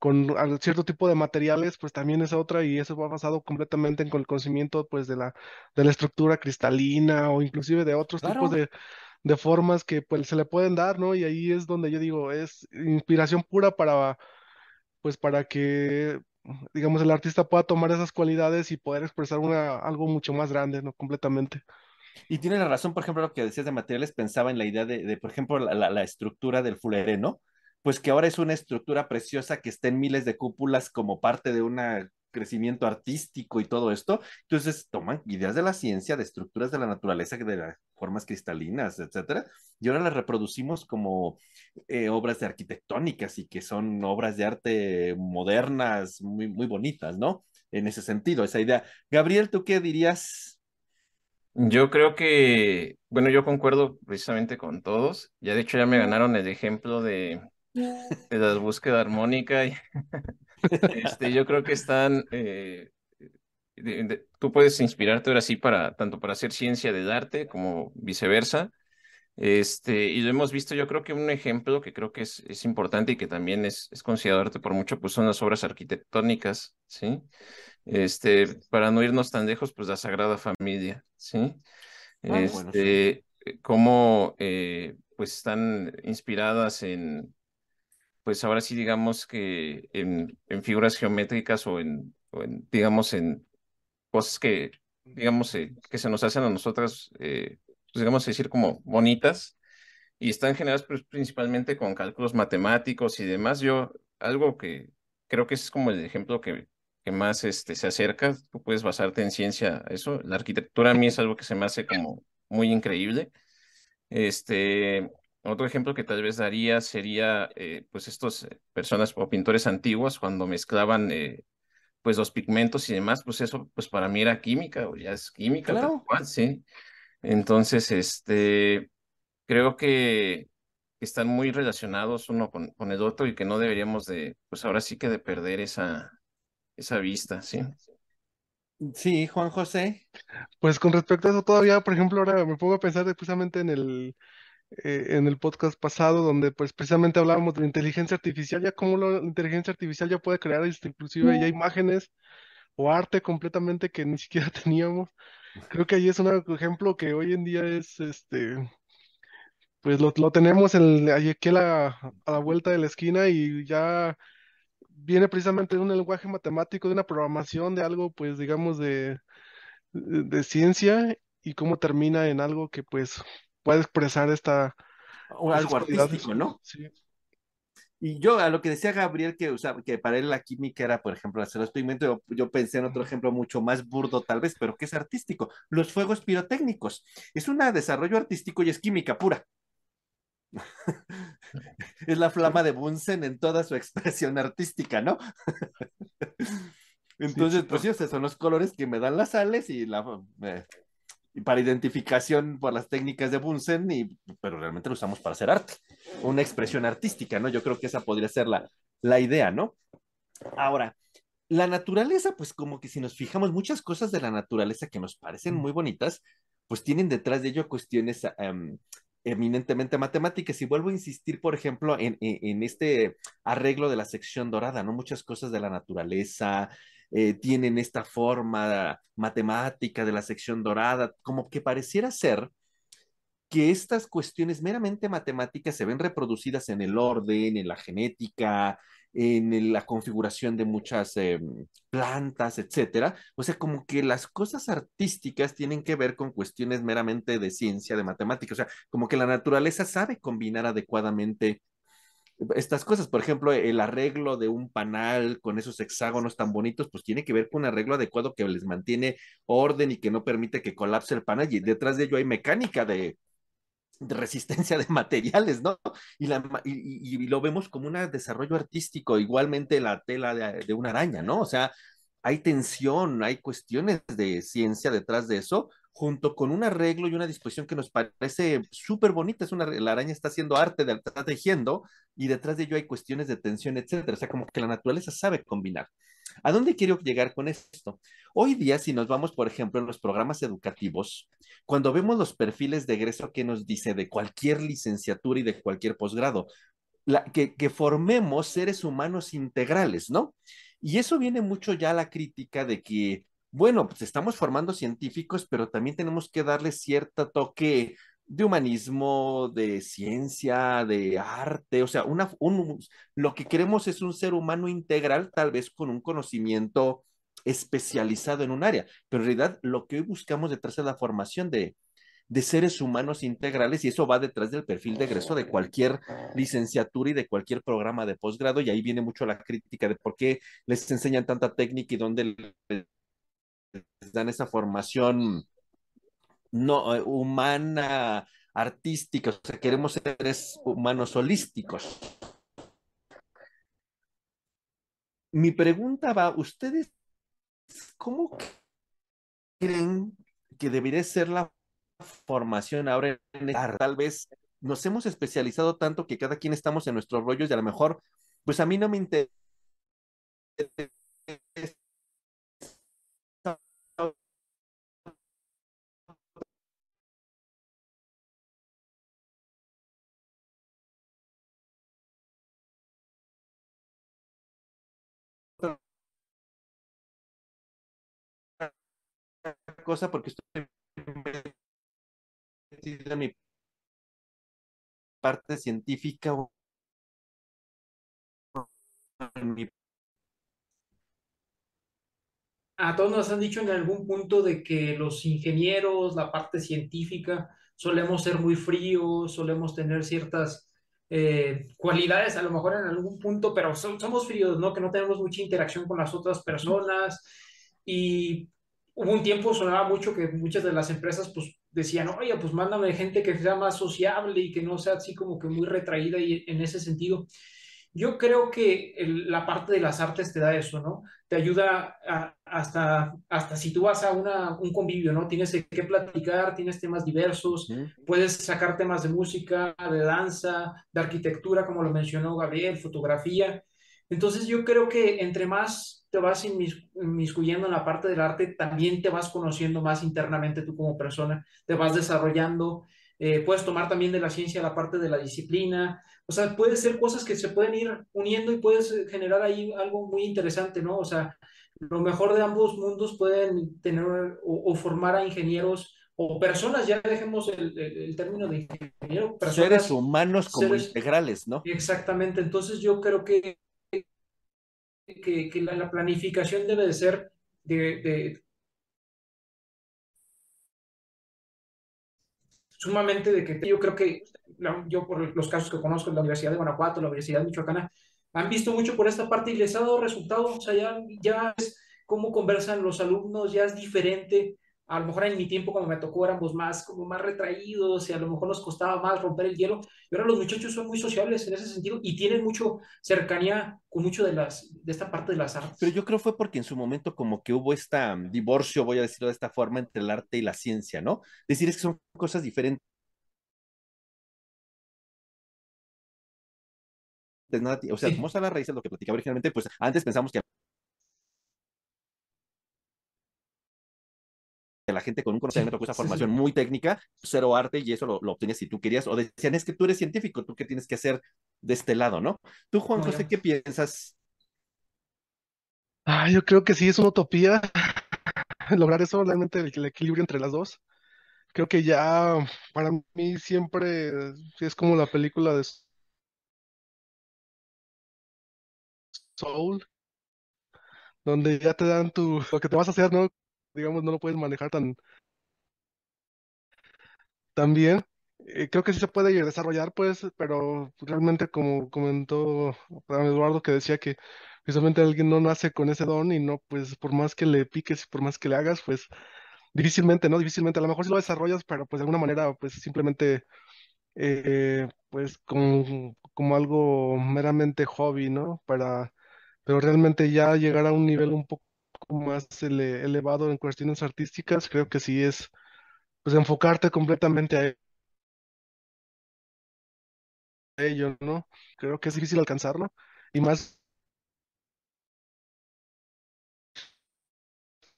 con cierto tipo de materiales, pues también es otra y eso va basado completamente en el conocimiento, pues, de la, de la estructura cristalina o inclusive de otros tipos de, de formas que pues se le pueden dar, ¿no? Y ahí es donde yo digo, es inspiración pura para, pues, para que digamos, el artista pueda tomar esas cualidades y poder expresar una, algo mucho más grande, ¿no? Completamente. Y tiene la razón, por ejemplo, lo que decías de materiales, pensaba en la idea de, por ejemplo, la, la, estructura del fuleré, ¿no? Pues que ahora es una estructura preciosa que está en miles de cúpulas como parte de una crecimiento artístico y todo esto. Entonces toman ideas de la ciencia, de estructuras de la naturaleza, de las formas cristalinas, etcétera, y ahora las reproducimos como eh, obras de arquitectónicas y que son obras de arte modernas, muy, muy bonitas, ¿no? En ese sentido, esa idea. Gabriel, ¿tú qué dirías? Yo creo que, bueno, yo concuerdo precisamente con todos. Ya de hecho ya me ganaron el ejemplo de, de la búsqueda armónica y Este, yo creo que están, eh, tú puedes inspirarte ahora sí para, tanto para hacer ciencia del arte como viceversa. Este, y lo hemos visto, yo creo que un ejemplo que creo que es, es importante y que también es, es considerado arte por mucho, pues son las obras arquitectónicas, ¿sí? Este, para no irnos tan lejos, pues la Sagrada Familia, ¿sí? Ah, este, cómo eh, pues están inspiradas en, pues ahora sí digamos que en, en figuras geométricas o en, o en, digamos, en cosas que, digamos, eh, que se nos hacen a nosotras, eh, pues digamos decir, como bonitas, y están generadas pues, principalmente con cálculos matemáticos y demás. Yo, algo que creo que es como el ejemplo que, que más este, se acerca, tú puedes basarte en ciencia, eso. La arquitectura a mí es algo que se me hace como muy increíble. Este, otro ejemplo que tal vez daría sería, eh, pues, estos personas o pintores antiguos cuando mezclaban, eh, pues, los pigmentos y demás, pues eso, pues, para mí era química, o ya es química, tal cual, sí. Entonces, este, creo que están muy relacionados uno con, con el otro y que no deberíamos de, pues, ahora sí que de perder esa, esa vista, sí. Sí, Juan José. Pues con respecto a eso todavía, por ejemplo, ahora me pongo a pensar precisamente en el, eh, en el podcast pasado, donde pues precisamente hablábamos de inteligencia artificial, ya como la inteligencia artificial ya puede crear este, inclusive ya imágenes o arte completamente que ni siquiera teníamos. Creo que ahí es un ejemplo que hoy en día es, este, pues lo, lo tenemos en, aquí a la, a la vuelta de la esquina y ya viene precisamente de un lenguaje matemático, de una programación, de algo, pues digamos, de, de, de ciencia y cómo termina en algo que pues puede expresar esta, O algo artístico, ¿no? Sí. Y yo, a lo que decía Gabriel, que, usaba, que para él la química era, por ejemplo, hacer los pigmentos, yo, yo pensé en otro ejemplo mucho más burdo tal vez, pero que es artístico, los fuegos pirotécnicos. Es un desarrollo artístico y es química pura. es la flama de Bunsen en toda su expresión artística, ¿no? Entonces, sí, pues sí, o sea, son los colores que me dan las sales y la... eh, para identificación por las técnicas de Bunsen, y, pero realmente lo usamos para hacer arte, una expresión artística, ¿no? Yo creo que esa podría ser la, la idea, ¿no? Ahora, la naturaleza, pues como que si nos fijamos, muchas cosas de la naturaleza que nos parecen muy bonitas, pues tienen detrás de ello cuestiones um, eminentemente matemáticas. Y vuelvo a insistir, por ejemplo, en, en, en, este arreglo de la sección dorada, ¿no? Muchas cosas de la naturaleza eh, tienen esta forma matemática de la sección dorada, como que pareciera ser que estas cuestiones meramente matemáticas se ven reproducidas en el orden, en la genética, en la configuración de muchas eh, plantas, etcétera. O sea, como que las cosas artísticas tienen que ver con cuestiones meramente de ciencia, de matemática. O sea, como que la naturaleza sabe combinar adecuadamente estas cosas. Por ejemplo, el arreglo de un panal con esos hexágonos tan bonitos, pues tiene que ver con un arreglo adecuado que les mantiene orden y que no permite que colapse el panal. Y detrás de ello hay mecánica de, resistencia de materiales, ¿no? Y, lo vemos como un desarrollo artístico, igualmente la tela de, de, una araña, ¿no? O sea, hay tensión, hay cuestiones de ciencia detrás de eso, junto con un arreglo y una disposición que nos parece súper bonita. Es una, la araña está haciendo arte, de, está tejiendo, y detrás de ello hay cuestiones de tensión, etcétera. O sea, como que la naturaleza sabe combinar. ¿A dónde quiero llegar con esto? Hoy día, si nos vamos, por ejemplo, en los programas educativos, cuando vemos los perfiles de egreso que nos dice de cualquier licenciatura y de cualquier posgrado, que, que, formemos seres humanos integrales, ¿no? Y eso viene mucho ya a la crítica de que, bueno, pues estamos formando científicos, pero también tenemos que darle cierto toque de humanismo, de ciencia, de arte, o sea, una, un, lo que queremos es un ser humano integral, tal vez con un conocimiento especializado en un área, pero en realidad lo que hoy buscamos detrás de la formación de, de seres humanos integrales y eso va detrás del perfil de egreso de cualquier licenciatura y de cualquier programa de posgrado y ahí viene mucho la crítica de por qué les enseñan tanta técnica y dónde dan esa formación no eh, humana, artística, o sea, queremos seres humanos holísticos. Mi pregunta va, ¿ustedes cómo creen que debería ser la formación ahora en el tal vez nos hemos especializado tanto que cada quien estamos en nuestros rollos y a lo mejor, pues a mí no me interesa cosa porque estoy en mi parte científica en mi a todos nos han dicho en algún punto de que los ingenieros, la parte científica, solemos ser muy fríos, solemos tener ciertas eh, cualidades, a lo mejor en algún punto, pero somos fríos, ¿no? Que no tenemos mucha interacción con las otras personas. Y hubo un tiempo, sonaba mucho que muchas de las empresas, pues, decían, oye, pues mándame gente que sea más sociable y que no sea así como que muy retraída y en ese sentido. Yo creo que la parte de las artes te da eso, ¿no? Te ayuda hasta, hasta si tú vas a una, un convivio, ¿no? Tienes que platicar, tienes temas diversos, puedes sacar temas de música, de danza, de arquitectura, como lo mencionó Gabriel, fotografía. Entonces yo creo que entre más te vas inmiscuyendo en la parte del arte, también te vas conociendo más internamente tú como persona, te vas desarrollando, eh, puedes tomar también de la ciencia la parte de la disciplina, o sea, puede ser cosas que se pueden ir uniendo y puedes generar ahí algo muy interesante, ¿no? O sea, lo mejor de ambos mundos pueden tener o, formar a ingenieros o personas, ya dejemos el, término de ingeniero. seres humanos como integrales, ¿no? Exactamente, entonces yo creo que, que, la, planificación debe de ser de, sumamente de que yo creo que yo por los casos que conozco en la Universidad de Guanajuato, la Universidad Michoacana, han visto mucho por esta parte y les ha dado resultados, o sea, ya, ya es cómo conversan los alumnos, ya es diferente, a lo mejor en mi tiempo cuando me tocó éramos más, como más retraídos y a lo mejor nos costaba más romper el hielo, y ahora los muchachos son muy sociables en ese sentido y tienen mucho cercanía con mucho de, las, de esta parte de las artes. Pero yo creo fue porque en su momento como que hubo este divorcio, voy a decirlo de esta forma, entre el arte y la ciencia, ¿no? Decir es que son cosas diferentes nada, o sea, como está la raíz de lo que platicaba originalmente, pues antes pensamos que la gente con un conocimiento, con esa formación muy técnica, cero arte, y eso lo, lo, obtenías si tú querías, o decían, es que tú eres científico, tú qué tienes que hacer de este lado, ¿no? Tú, Juan José, ¿qué piensas? Ah, yo creo que sí es una utopía lograr eso, realmente el, el equilibrio entre las dos. Creo que ya para mí siempre es como la película de Soul, donde ya te dan tu, lo que te vas a hacer, ¿no? Digamos, no lo puedes manejar tan, tan bien. Eh, creo que sí se puede desarrollar, pues, pero realmente como comentó Eduardo que decía que precisamente alguien no nace con ese don y no, pues, por más que le piques y por más que le hagas, pues, difícilmente, ¿no? Difícilmente, a lo mejor sí lo desarrollas, pero pues de alguna manera, pues, simplemente, eh, pues, como, como algo meramente hobby, ¿no? Para pero realmente ya llegar a un nivel un poco más elevado en cuestiones artísticas, creo que sí es pues enfocarte completamente a ello, ¿no? Creo que es difícil alcanzarlo y más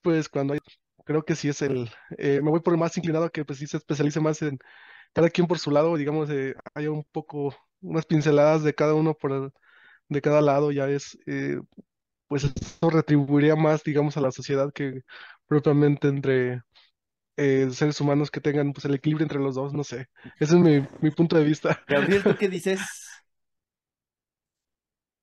pues cuando hay, creo que sí es el, eh, me voy por el más inclinado que pues sí se especialice más en cada quien por su lado, digamos, eh, haya un poco, unas pinceladas de cada uno por el, de cada lado, ya es, eh, pues eso retribuiría más, digamos, a la sociedad que propiamente entre eh, seres humanos que tengan pues el equilibrio entre los dos, no sé. Ese es mi, mi punto de vista. Gabriel, ¿tú qué dices?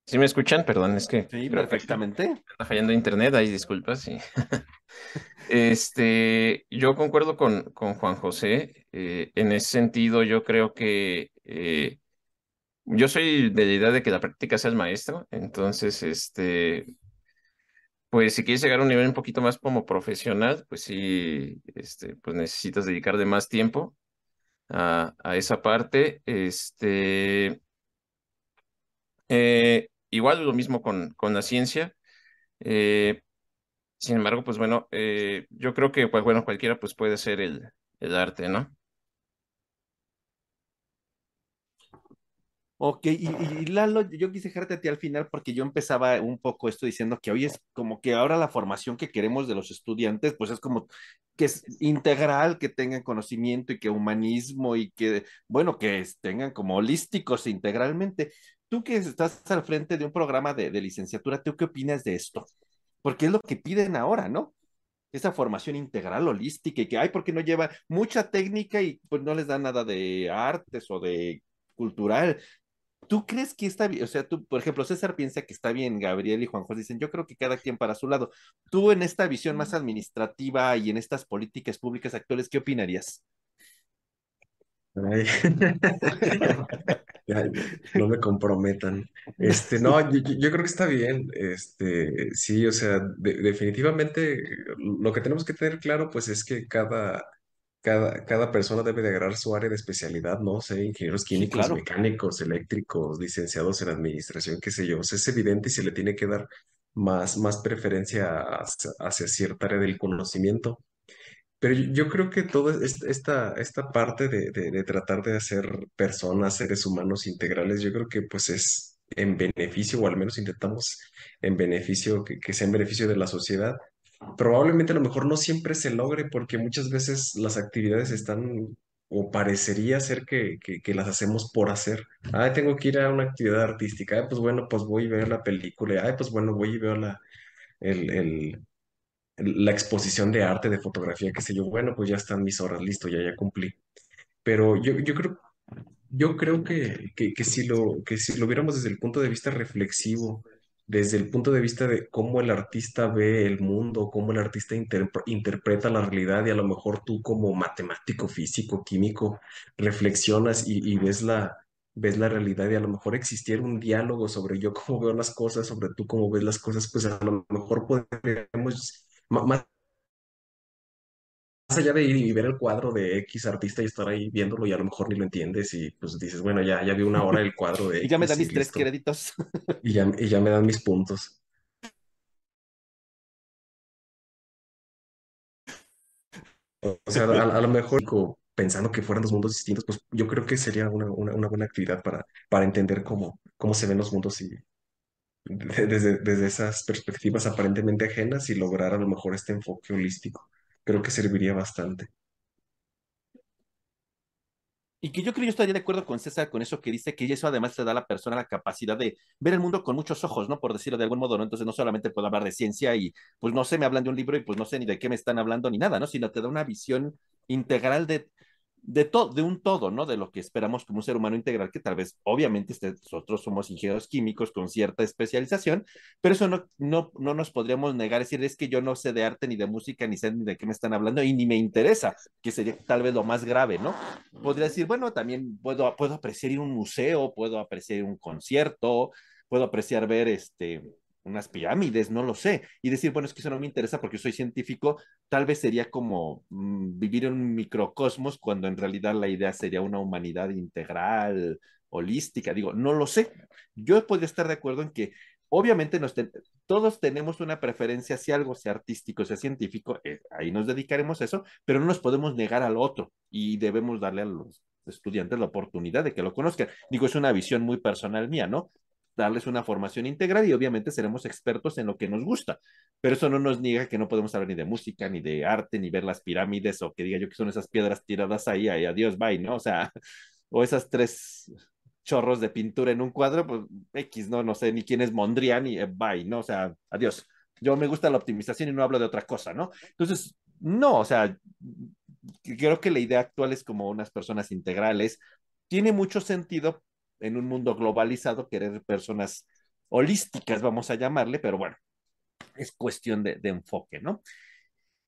¿Sí me escuchan? Perdón, es que sí, perfectamente. Está fallando internet, ahí disculpas. Sí. este, yo concuerdo con, con Juan José. Eh, en ese sentido, yo creo que yo soy de la idea de que la práctica sea el maestro, entonces, este, pues si quieres llegar a un nivel un poquito más como profesional, pues sí, este, pues necesitas dedicar de más tiempo a, a esa parte. Este, eh, igual lo mismo con, con la ciencia. Eh, sin embargo, pues bueno, eh, yo creo que pues bueno, cualquiera pues puede ser el, el arte, ¿no? Ok, y, Lalo, yo quise dejarte a ti al final porque yo empezaba un poco esto diciendo que hoy es como que ahora la formación que queremos de los estudiantes, pues es como que es integral, que tengan conocimiento y que humanismo y que, bueno, que tengan como holísticos integralmente. Tú que estás al frente de un programa de, de licenciatura, ¿tú qué opinas de esto? Porque es lo que piden ahora, ¿no? esa formación integral, holística, y que, hay porque no lleva mucha técnica y pues no les da nada de artes o de cultural ¿Tú crees que está bien? O sea, tú, por ejemplo, César piensa que está bien, Gabriel y Juan José dicen, yo creo que cada quien para su lado. Tú en esta visión más administrativa y en estas políticas públicas actuales, ¿qué opinarías? No me comprometan. Este, no, yo, yo- yo creo que está bien. Este, sí, o sea, de- definitivamente lo que tenemos que tener claro, pues, es que cada, cada, cada persona debe de agarrar su área de especialidad, ¿no? sé, ingenieros químicos, claro. mecánicos, eléctricos, licenciados en administración, qué sé yo. O sea, es evidente y se le tiene que dar más, más preferencia hacia, hacia cierta área del conocimiento. Pero yo yo creo que toda es- esta, esta parte de, de- de tratar de hacer personas, seres humanos integrales, yo creo que pues es en beneficio, o al menos intentamos en beneficio, que, que sea en beneficio de la sociedad. Probablemente a lo mejor no siempre se logre porque muchas veces las actividades están, o parecería ser que, que, que las hacemos por hacer. Ah, tengo que ir a una actividad artística. Ah, pues bueno, pues voy y veo la película. Ah, pues bueno, voy y veo la, el, el, la exposición de arte, de fotografía, qué sé yo, bueno, pues ya están mis horas, listo, ya, ya cumplí. Pero yo, yo creo, yo creo que, que, que si lo, que si lo viéramos desde el punto de vista reflexivo, desde el punto de vista de cómo el artista ve el mundo, cómo el artista interpre- interpreta la realidad y a lo mejor tú como matemático, físico, químico, reflexionas y, ves la, ves la realidad y a lo mejor existiera un diálogo sobre yo cómo veo las cosas, sobre tú cómo ves las cosas, pues a lo mejor podríamos, más allá de ir y ver el cuadro de X artista y estar ahí viéndolo y a lo mejor ni lo entiendes y pues dices, bueno, ya, ya vi una hora el cuadro de Y ya me dan X mis tres listo. créditos. Y ya, y ya me dan mis puntos. O sea, a, a lo mejor pensando que fueran dos mundos distintos, pues yo creo que sería una, una, una buena actividad para, para entender cómo, cómo se ven los mundos y de- desde, desde esas perspectivas aparentemente ajenas y lograr a lo mejor este enfoque holístico. Creo que serviría bastante. Y que yo creo que yo estaría de acuerdo con César con eso que dice que eso además te da a la persona la capacidad de ver el mundo con muchos ojos, ¿no? Por decirlo de algún modo, ¿no? Entonces no solamente puedo hablar de ciencia y pues no sé, me hablan de un libro y pues no sé ni de qué me están hablando ni nada, ¿no? Sino te da una visión integral de, de, to de un todo, ¿no? De lo que esperamos como un ser humano integral, que tal vez, obviamente, este, nosotros somos ingenieros químicos con cierta especialización, pero eso no, no, no nos podríamos negar, decir, es que yo no sé de arte ni de música, ni sé ni de qué me están hablando y ni me interesa, que sería tal vez lo más grave, ¿no? Podría decir, bueno, también puedo, puedo apreciar ir a un museo, puedo apreciar un concierto, puedo apreciar ver este, unas pirámides, no lo sé, y decir, bueno, es que eso no me interesa porque soy científico, tal vez sería como mmm, vivir en un microcosmos cuando en realidad la idea sería una humanidad integral, holística, digo, no lo sé. Yo podría estar de acuerdo en que obviamente nos todos tenemos una preferencia hacia algo, sea artístico, sea científico, eh, ahí nos dedicaremos a eso, pero no nos podemos negar al otro y debemos darle a los estudiantes la oportunidad de que lo conozcan. Digo, es una visión muy personal mía, ¿no? Darles una formación integral y obviamente seremos expertos en lo que nos gusta, pero eso no nos niega que no podemos hablar ni de música, ni de arte, ni ver las pirámides o que diga yo que son esas piedras tiradas ahí, ahí adiós, bye, ¿no? O sea, o esas tres chorros de pintura en un cuadro, pues X, no, no sé ni quién es Mondrian y eh, bye, ¿no? O sea, adiós. Yo me gusta la optimización y no hablo de otra cosa, ¿no? Entonces, no, o sea, creo que la idea actual es como unas personas integrales. Tiene mucho sentido en un mundo globalizado querer personas holísticas, vamos a llamarle, pero bueno, es cuestión de, enfoque, ¿no?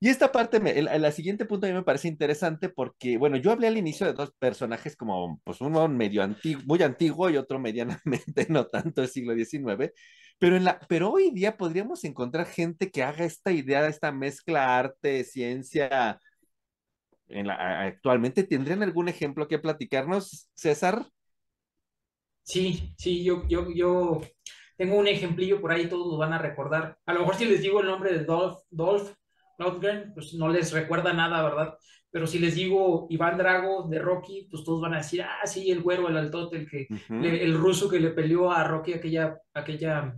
Y esta parte, me, el, el, siguiente punto a mí me parece interesante porque, bueno, yo hablé al inicio de dos personajes como, pues uno medio antiguo, muy antiguo y otro medianamente no tanto del siglo XIX, pero, en la, pero hoy día podríamos encontrar gente que haga esta idea, esta mezcla arte, ciencia, en actualmente. ¿Tendrían algún ejemplo que platicarnos, César? Sí, sí, yo, yo, yo tengo un ejemplillo por ahí, todos lo van a recordar. A lo mejor si les digo el nombre de Dolph, Dolph Lundgren, pues no les recuerda nada, ¿verdad? Pero si les digo Iván Drago de Rocky, pues todos van a decir, ah, sí, el güero, el altote, el, que, uh -huh. le, el ruso que le peleó a Rocky aquella, aquella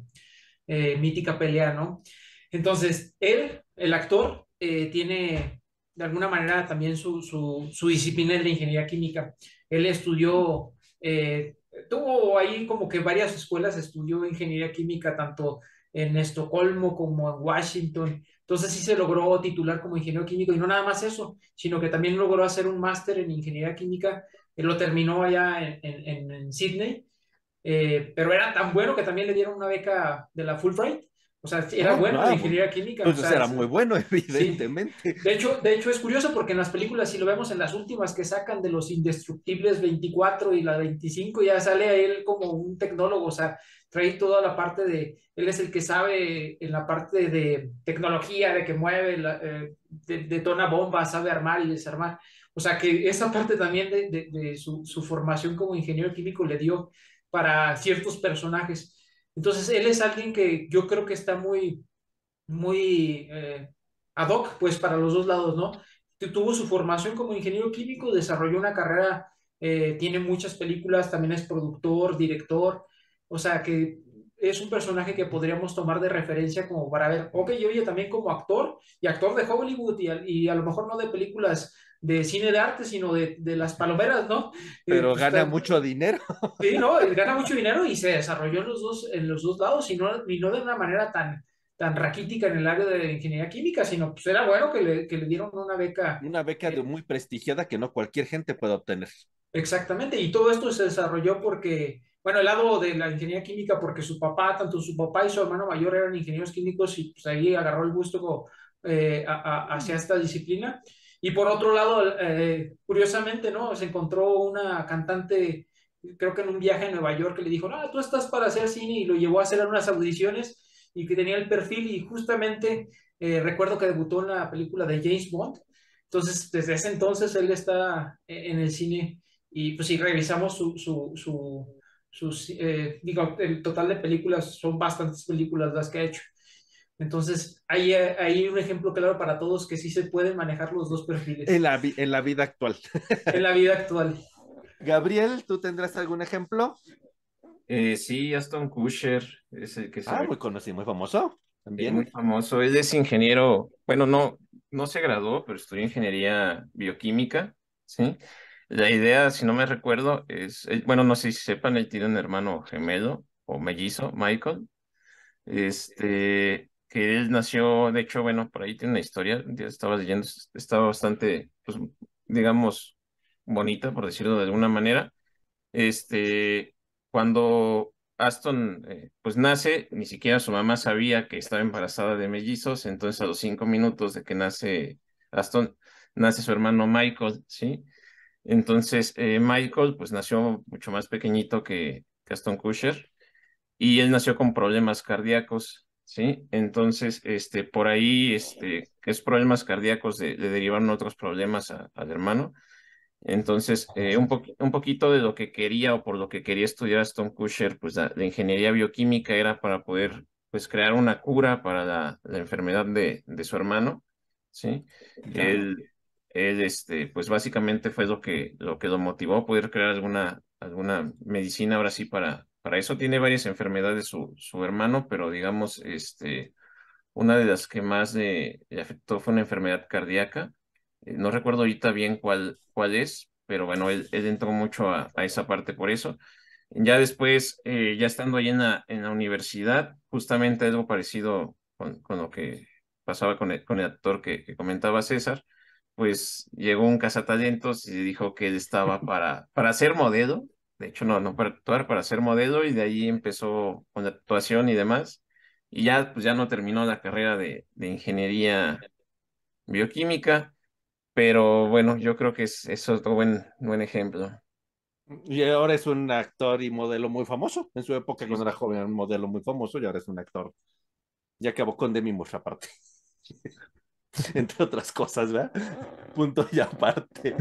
eh, mítica pelea, ¿no? Entonces, él, el actor, eh, tiene de alguna manera también su, su, su disciplina en la ingeniería química. Él estudió, eh, tuvo ahí como que varias escuelas, estudió ingeniería química tanto en Estocolmo como en Washington. Entonces sí se logró titular como ingeniero químico y no nada más eso, sino que también logró hacer un máster en ingeniería química. Lo terminó allá en, en, en Sydney eh, pero era tan bueno que también le dieron una beca de la Fulbright. O sea, era Ah, bueno ah, de ingeniería química. o sea, era muy bueno, evidentemente. de hecho, de hecho, es curioso porque en las películas, si lo vemos en las últimas que sacan de los Indestructibles 24 y la 25, ya sale a él como un tecnólogo, o sea, trae toda la parte de, él es el que sabe en la parte de tecnología, de que mueve, la, eh, de- detona bombas, sabe armar y desarmar. O sea, que esa parte también de, de- de su, su formación como ingeniero químico le dio para ciertos personajes. Entonces, él es alguien que yo creo que está muy, muy eh, ad hoc, pues para los dos lados, ¿no? Tu- Tuvo su formación como ingeniero químico, desarrolló una carrera, eh, tiene muchas películas, también es productor, director, o sea que es un personaje que podríamos tomar de referencia como para ver, ok, y oye, también como actor, y actor de Hollywood, a, y a lo mejor no de películas de cine de arte, sino de, de las palomeras, ¿no? Pero Eh, pues, gana está- mucho dinero. Sí, no, gana mucho dinero y se desarrolló en los dos, en los dos lados y no, y no de una manera tan, tan raquítica en el área de ingeniería química, sino pues era bueno que le, que le dieron una beca Una beca de muy prestigiada que no cualquier gente puede obtener. exactamente. Y todo esto se desarrolló porque, bueno, el lado de la ingeniería química, porque su papá, tanto su papá y su hermano mayor eran ingenieros químicos y pues ahí agarró el gusto eh, a- a- hacia esta disciplina. Y por otro lado, eh, curiosamente, ¿no? Se encontró una cantante, creo que en un viaje a Nueva York, que le dijo, no, tú estás para hacer cine y lo llevó a hacer unas audiciones y que tenía el perfil y justamente eh, recuerdo que debutó en la película de James Bond. Entonces, desde ese entonces él está eh, en el cine y pues si revisamos su, su, su, sus, digo, el total de películas, son bastantes películas las que ha hecho. Entonces, hay, hay un ejemplo claro para todos que sí se pueden manejar los dos perfiles En la, vi- en la vida actual. en la vida actual. Gabriel, ¿tú tendrás algún ejemplo? Eh, sí, Aston Kutcher es el que se Ah, ve muy conocido, muy famoso. es También. muy famoso. Él es ingeniero, bueno, no, no se graduó, pero estudió ingeniería bioquímica, ¿sí? La idea, si no me recuerdo, es, bueno, no sé si sepan, él tiene un hermano gemelo o mellizo, Michael, este, que él nació, de hecho, bueno, por ahí tiene una historia, ya estaba leyendo, bastante, pues, digamos, bonita, por decirlo de alguna manera. Este, cuando Aston, eh, pues nace, ni siquiera su mamá sabía que estaba embarazada de mellizos, entonces a los cinco minutos de que nace Aston, nace su hermano Michael, ¿sí? Entonces, eh, Michael, pues nació mucho más pequeñito que, que Aston Kutcher y él nació con problemas cardíacos, ¿sí? Entonces, este, por ahí, este, esos problemas cardíacos de- le derivaron otros problemas a- al hermano. Entonces, eh, un, poqui- un poquito de lo que quería o por lo que quería estudiar Aston Kutcher, pues la, la ingeniería bioquímica era para poder, pues, crear una cura para la, la enfermedad de, de su hermano, ¿sí? Él, él, este, pues básicamente fue lo que, lo que lo motivó a poder crear alguna, alguna medicina ahora sí para, para eso. Tiene varias enfermedades su, su hermano, pero digamos, este, una de las que más le, le afectó fue una enfermedad cardíaca. Eh, No recuerdo ahorita bien cuál, cuál es, pero bueno, él, él entró mucho a, a esa parte por eso. Ya después, eh, ya estando ahí en la, en la universidad, justamente algo parecido con, con lo que pasaba con el, con el actor que, que comentaba César, pues llegó un cazatalentos y dijo que él estaba para, para ser modelo, de hecho no, no para actuar, para ser modelo y de ahí empezó con la actuación y demás, y ya, pues ya no terminó la carrera de, de ingeniería bioquímica, pero bueno, yo creo que es, es otro buen, buen ejemplo. Y ahora es un actor y modelo muy famoso. En su época, Sí. cuando era joven, era un modelo muy famoso y ahora es un actor. Ya acabó con Demi Moore aparte. Entre otras cosas, ¿verdad? Punto y aparte.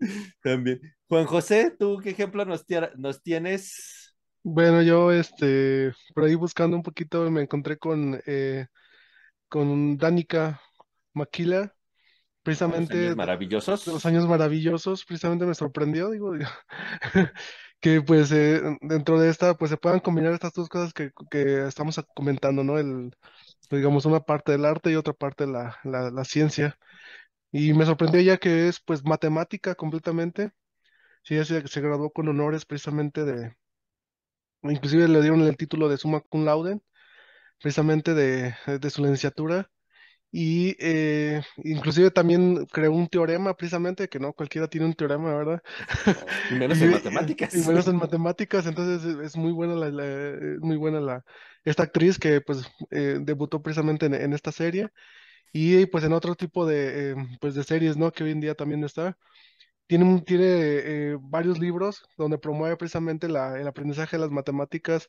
También. Juan José, ¿tú qué ejemplo nos, tie- nos tienes? Bueno, yo este, por ahí buscando un poquito me encontré con, eh, con Danica Maquila, Los precisamente años de maravillosos. los años maravillosos, precisamente me sorprendió, digo, que pues eh, dentro de esta pues se puedan combinar estas dos cosas que, que estamos comentando, ¿no? El, digamos, una parte del arte y otra parte la, la, la ciencia. Y me sorprendió ya que es pues matemática completamente. Sí, ella se, se graduó con honores precisamente de, inclusive le dieron el título de summa cum laude, precisamente de, de su licenciatura. Y eh, inclusive también creó un teorema precisamente, que no cualquiera tiene un teorema, ¿verdad? Y menos Y, en y- matemáticas. y menos en matemáticas, entonces es es muy buena la, la- es muy buena la esta actriz que pues eh, debutó precisamente en, esta serie y pues en otro tipo de eh, pues de series, ¿no? Que hoy en día también está. Tiene, tiene eh, varios libros donde promueve precisamente la, el aprendizaje de las matemáticas,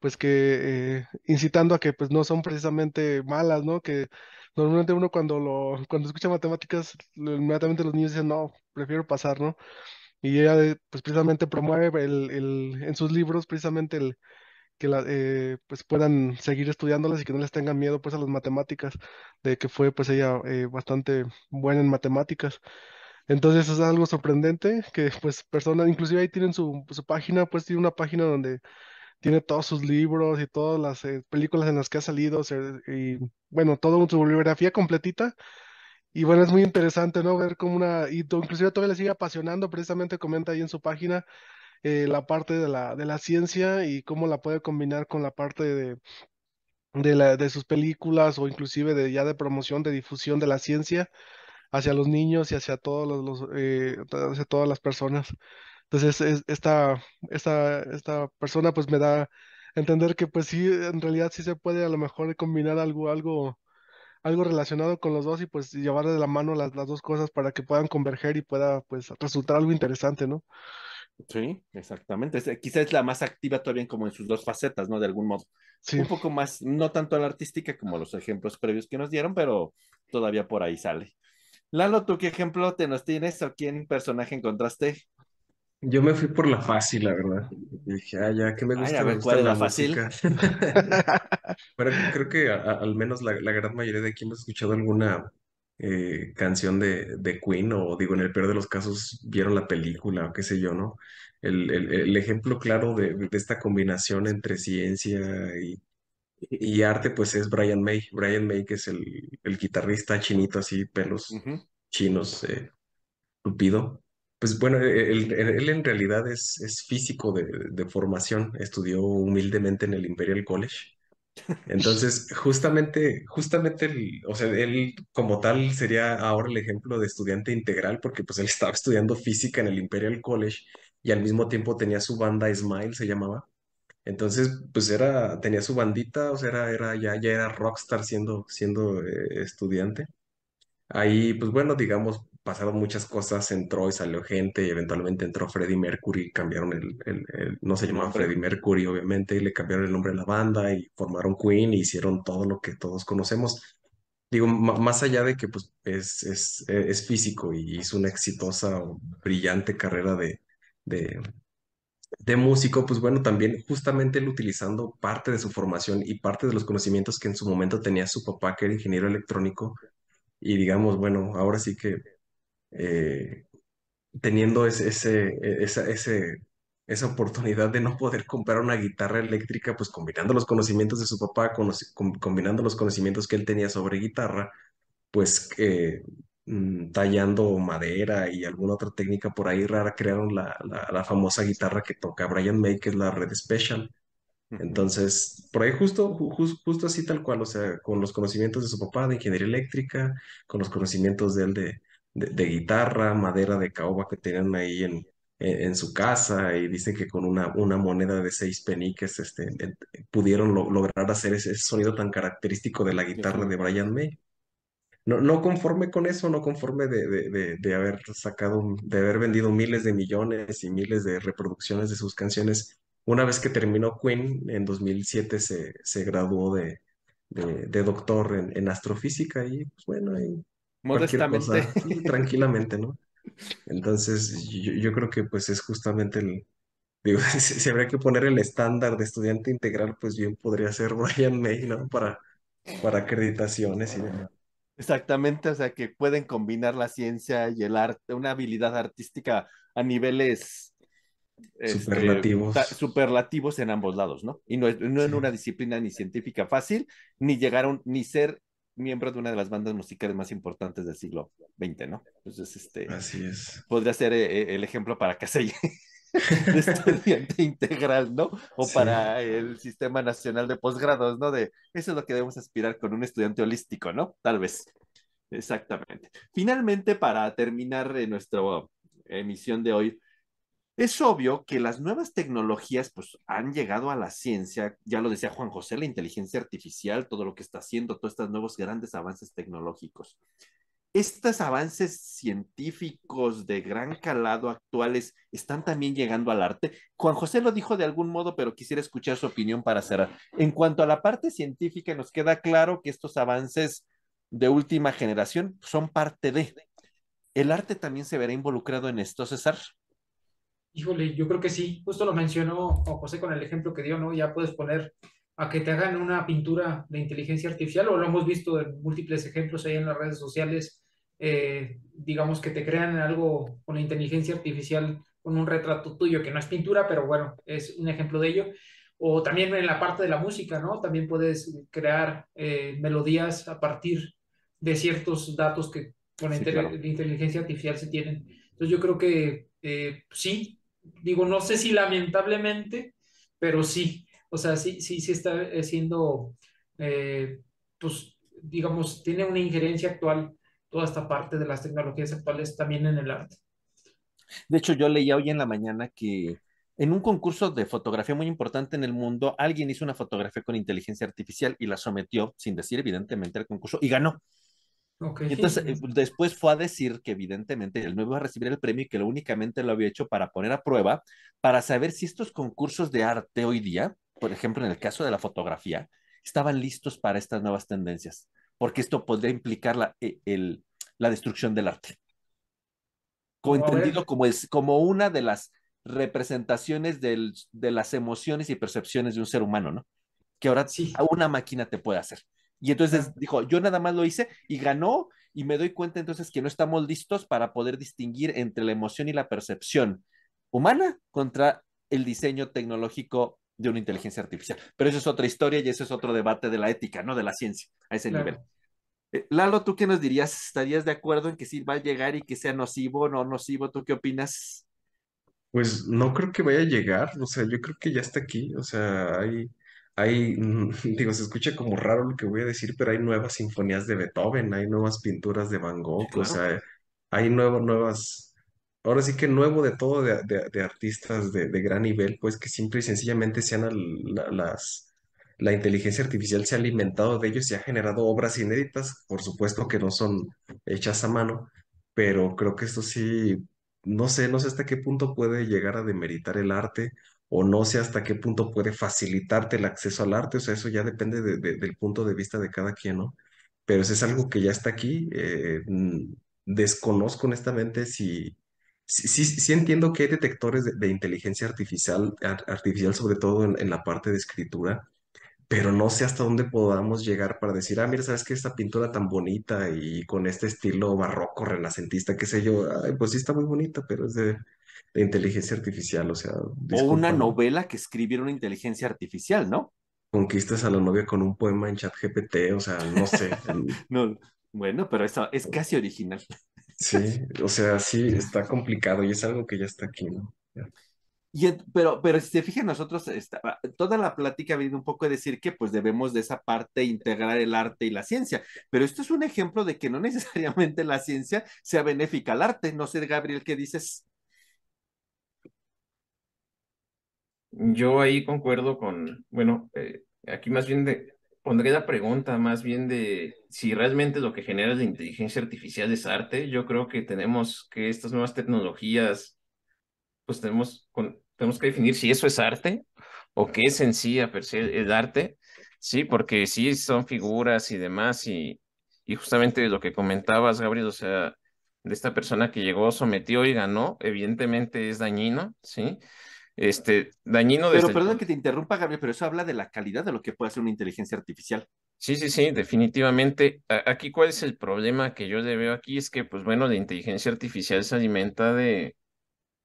pues que eh, incitando a que pues no son precisamente malas, ¿no? Que normalmente uno cuando lo cuando escucha matemáticas, inmediatamente los niños dicen, no, prefiero pasar, ¿no? Y ella pues precisamente promueve el, el- en sus libros precisamente el que eh, pues puedan seguir estudiándolas y que no les tengan miedo pues a las matemáticas, de que fue pues ella eh, bastante buena en matemáticas. Entonces es algo sorprendente que pues personas, inclusive ahí tienen su, su página, pues tiene una página donde tiene todos sus libros y todas las eh, películas en las que ha salido, y bueno, todo su bibliografía completita. Y bueno, es muy interesante, ¿no? Ver cómo una, y inclusive todavía le sigue apasionando, precisamente comenta ahí en su página eh, la parte de la, de la ciencia y cómo la puede combinar con la parte de, de, la, de sus películas o inclusive de ya de promoción, de difusión de la ciencia hacia los niños y hacia todos eh, todas las personas. Entonces, es- esta, esta, esta persona pues me da entender que pues sí, en realidad sí se puede a lo mejor combinar algo, algo, algo relacionado con los dos y pues llevar de la mano las, las dos cosas para que puedan converger y pueda pues resultar algo interesante, ¿no? Sí, exactamente. Es- quizá es la más activa todavía como en sus dos facetas, ¿no? De algún modo. Sí. Un poco más, no tanto a la artística como los ejemplos previos que nos dieron, pero todavía por ahí sale. Lalo, ¿tú qué ejemplo te nos tienes o quién personaje encontraste? Yo me fui por la fácil, la verdad. Dije, ah, ya que me Ay, gusta, a me ver, gusta ¿cuál la la fácil? Pero creo que a- a- al menos la, la gran mayoría de aquí hemos escuchado alguna eh, canción de, de Queen o digo, en el peor de los casos vieron la película o qué sé yo, ¿no? El, el- el ejemplo claro de, de esta combinación entre ciencia y, y arte pues es Brian May. Brian May que es el, el guitarrista chinito así, pelos chinos, eh, tupido. Pues bueno, él, él- él en realidad es, es físico de, de formación, estudió humildemente en el Imperial College. Entonces, justamente, justamente, el- o sea, él como tal sería ahora el ejemplo de estudiante integral, porque pues él estaba estudiando física en el Imperial College y al mismo tiempo tenía su banda Smile, se llamaba. Entonces, pues era, tenía su bandita, o sea, era, era, ya, ya era rockstar siendo, siendo eh, estudiante. Ahí, pues bueno, digamos, pasaron muchas cosas, entró y salió gente y eventualmente entró Freddie Mercury, cambiaron el, el- el- no se llamaba. Freddie Mercury, obviamente, y le cambiaron el nombre de la banda y formaron Queen y hicieron todo lo que todos conocemos. Digo, más allá de que pues es, es, es físico y hizo una exitosa, brillante carrera de, de, de músico, pues bueno, también justamente él utilizando parte de su formación y parte de los conocimientos que en su momento tenía su papá, que era ingeniero electrónico, y digamos, bueno, ahora sí que eh, teniendo ese, ese, esa, ese, esa oportunidad de no poder comprar una guitarra eléctrica, pues combinando los conocimientos de su papá, conoci- com- combinando los conocimientos que él tenía sobre guitarra, pues eh, mm, tallando madera y alguna otra técnica por ahí rara, crearon la, la, la famosa guitarra que toca Brian May, que es la Red Special. Entonces, por ahí justo, ju- jus- justo así tal cual, o sea, con los conocimientos de su papá de ingeniería eléctrica, con los conocimientos de él de, de, de guitarra, madera de caoba que tenían ahí en, en, en su casa, y dice que con una, una moneda de seis peniques este, pudieron lo- lograr hacer ese, ese sonido tan característico de la guitarra de Brian May. No, no conforme con eso, no conforme de, de, de, de haber sacado, de haber vendido miles de millones y miles de reproducciones de sus canciones. Una vez que terminó Queen, en 2007 se, se graduó de, doctor en, en astrofísica y pues bueno, cualquier Modestamente. cosa, sí, tranquilamente, ¿no? Entonces, yo, yo creo que pues es justamente el, digo, si, si habría que poner el estándar de estudiante integral, pues bien podría ser Brian May, ¿no? Para, para acreditaciones y demás. Exactamente, o sea, que pueden combinar la ciencia y el arte, una habilidad artística a niveles este, Superlativos. ta- superlativos en ambos lados, ¿no? Y no, es- no en Sí. una disciplina ni científica fácil, ni llegar a un, ni ser miembro de una de las bandas musicales más importantes del siglo XX, ¿no? Entonces, este, Así es. podría ser eh, el ejemplo para Casey. de estudiante integral, ¿no? O Sí. para el Sistema Nacional de Posgrados, ¿no? De eso es lo que debemos aspirar con un estudiante holístico, ¿no? Tal vez. Exactamente. Finalmente, para terminar eh, nuestra emisión de hoy, es obvio que las nuevas tecnologías pues han llegado a la ciencia, ya lo decía Juan José, la inteligencia artificial, todo lo que está haciendo, todos estos nuevos grandes avances tecnológicos. Estos avances científicos de gran calado actuales están también llegando al arte. Juan José lo dijo de algún modo, pero quisiera escuchar su opinión para cerrar. En cuanto a la parte científica, nos queda claro que estos avances de última generación son parte de. ¿El arte también se verá involucrado en esto, César? Híjole, yo creo que sí, justo lo mencionó José con el ejemplo que dio, ¿no? Ya puedes poner a que te hagan una pintura de inteligencia artificial, o lo hemos visto en múltiples ejemplos ahí en las redes sociales, eh, digamos que te crean algo con la inteligencia artificial, con un retrato tuyo, que no es pintura, pero bueno, es un ejemplo de ello. O también en la parte de la música, ¿no? También puedes crear eh, melodías a partir de ciertos datos que con Sí, claro. la inteligencia artificial se tienen. Entonces yo creo que eh, sí, digo, no sé si lamentablemente, pero sí, o sea, sí, sí, sí está eh, siendo, eh, pues, digamos, tiene una injerencia actual toda esta parte de las tecnologías actuales también en el arte. De hecho, yo leía hoy en la mañana que en un concurso de fotografía muy importante en el mundo, alguien hizo una fotografía con inteligencia artificial y la sometió, sin decir evidentemente, al concurso y ganó. Y entonces eh, después fue a decir que evidentemente él no iba a recibir el premio y que lo únicamente lo había hecho para poner a prueba, para saber si estos concursos de arte hoy día, por ejemplo, en el caso de la fotografía, estaban listos para estas nuevas tendencias, porque esto podría implicar la, eh, el, la destrucción del arte. Entendido como, es, como una de las representaciones del, de las emociones y percepciones de un ser humano, ¿no? Que ahora Sí, una máquina te puede hacer. Y entonces dijo, yo nada más lo hice y ganó y me doy cuenta entonces que no estamos listos para poder distinguir entre la emoción y la percepción humana contra el diseño tecnológico de una inteligencia artificial. Pero eso es otra historia y eso es otro debate de la ética, ¿no? De la ciencia, a ese nivel. Claro. Eh, Lalo, ¿tú qué nos dirías? ¿Estarías de acuerdo en que sí va a llegar y que sea nocivo o no nocivo? ¿Tú qué opinas? Pues no creo que vaya a llegar, o sea, yo creo que ya está aquí, o sea, hay, hay, mm, digo, se escucha como raro lo que voy a decir, pero hay nuevas sinfonías de Beethoven, hay nuevas pinturas de Van Gogh, o claro. sea, hay nuevas, nuevas, ahora sí que nuevo de todo de, de- de artistas de, de gran nivel, pues que simple y sencillamente sean al- la, las, la inteligencia artificial se ha alimentado de ellos y ha generado obras inéditas, por supuesto que no son hechas a mano, pero creo que esto sí no sé, no sé hasta qué punto puede llegar a demeritar el arte o no sé hasta qué punto puede facilitarte el acceso al arte, o sea, eso ya depende de- de- del punto de vista de cada quien, ¿no? Pero eso es algo que ya está aquí. eh, desconozco honestamente si, sí, sí, entiendo que hay detectores de, inteligencia artificial, ar- artificial sobre todo en, la parte de escritura pero no sé hasta dónde podamos llegar para decir, ah, mira, ¿sabes qué? Esta pintura tan bonita y con este estilo barroco, renacentista, qué sé yo, pues sí está muy bonita, pero es de, de inteligencia artificial, o sea, O una novela que escribiera una inteligencia artificial, ¿no? Conquistas a la novia con un poema en ChatGPT, o sea, no sé, No, bueno, pero eso es casi original. sí, o sea, sí, está complicado y es algo que ya está aquí, ¿no? Ya. Y, en- pero, pero si se fijan, nosotros, toda la plática ha venido un poco a decir que pues debemos de esa parte integrar el arte y la ciencia, pero esto es un ejemplo de que no necesariamente la ciencia sea benéfica al arte. No sé, Gabriel, ¿qué dices? Yo ahí concuerdo con, bueno, eh, aquí más bien de, pondré la pregunta más bien de si realmente lo que genera la inteligencia artificial es arte. Yo creo que tenemos que estas nuevas tecnologías, pues tenemos, tenemos que definir si eso es arte o qué es en sí a el arte, sí, porque sí son figuras y demás y, y justamente lo que comentabas, Gabriel, o sea, de esta persona que llegó, sometió y ganó, evidentemente es dañino, ¿sí? Este, dañino Pero desde el perdón que te interrumpa, Gabriel, pero eso habla de la calidad de lo que puede hacer una inteligencia artificial. Sí, sí, sí, definitivamente. A- Aquí, ¿cuál es el problema que yo le veo aquí? Es que, pues bueno, la inteligencia artificial se alimenta de,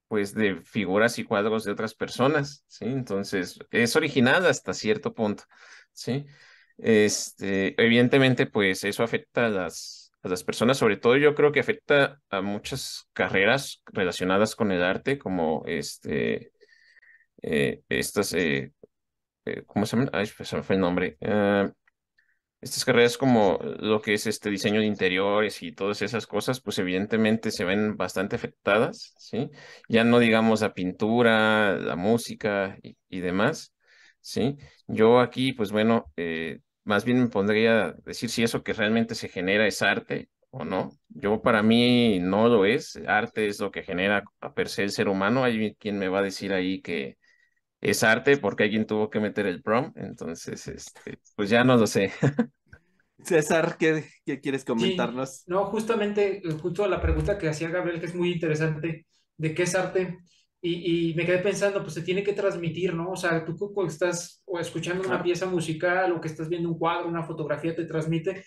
pues, de figuras y cuadros de otras personas, ¿sí? Entonces, es original hasta cierto punto, ¿sí? Este, evidentemente, pues eso afecta las, a las personas, sobre todo yo creo que afecta a muchas carreras relacionadas con el arte, como este, eh, estas, eh, eh, ¿cómo se llama? Ay, pues se me fue el nombre. Estas carreras como lo que es este diseño de interiores y todas esas cosas, pues evidentemente se ven bastante afectadas, ¿sí? Ya no digamos la pintura, la música y, demás, ¿sí? Yo aquí, pues bueno, más bien me pondría a decir si eso que realmente se genera es arte o no. Yo para mí no lo es. Arte es lo que genera a per se el ser humano. Hay quien me va a decir ahí que es arte porque alguien tuvo que meter el prom. Entonces, este, pues ya no lo sé. César, ¿qué, qué quieres Sí, comentarnos? no, justamente, eh, justo la pregunta que hacía Gabriel, que es muy interesante, de qué es arte, y, y me quedé pensando, pues se tiene que transmitir, ¿no? O sea, tú cu- cuando estás o escuchando una pieza musical o que estás viendo un cuadro, una fotografía, te transmite,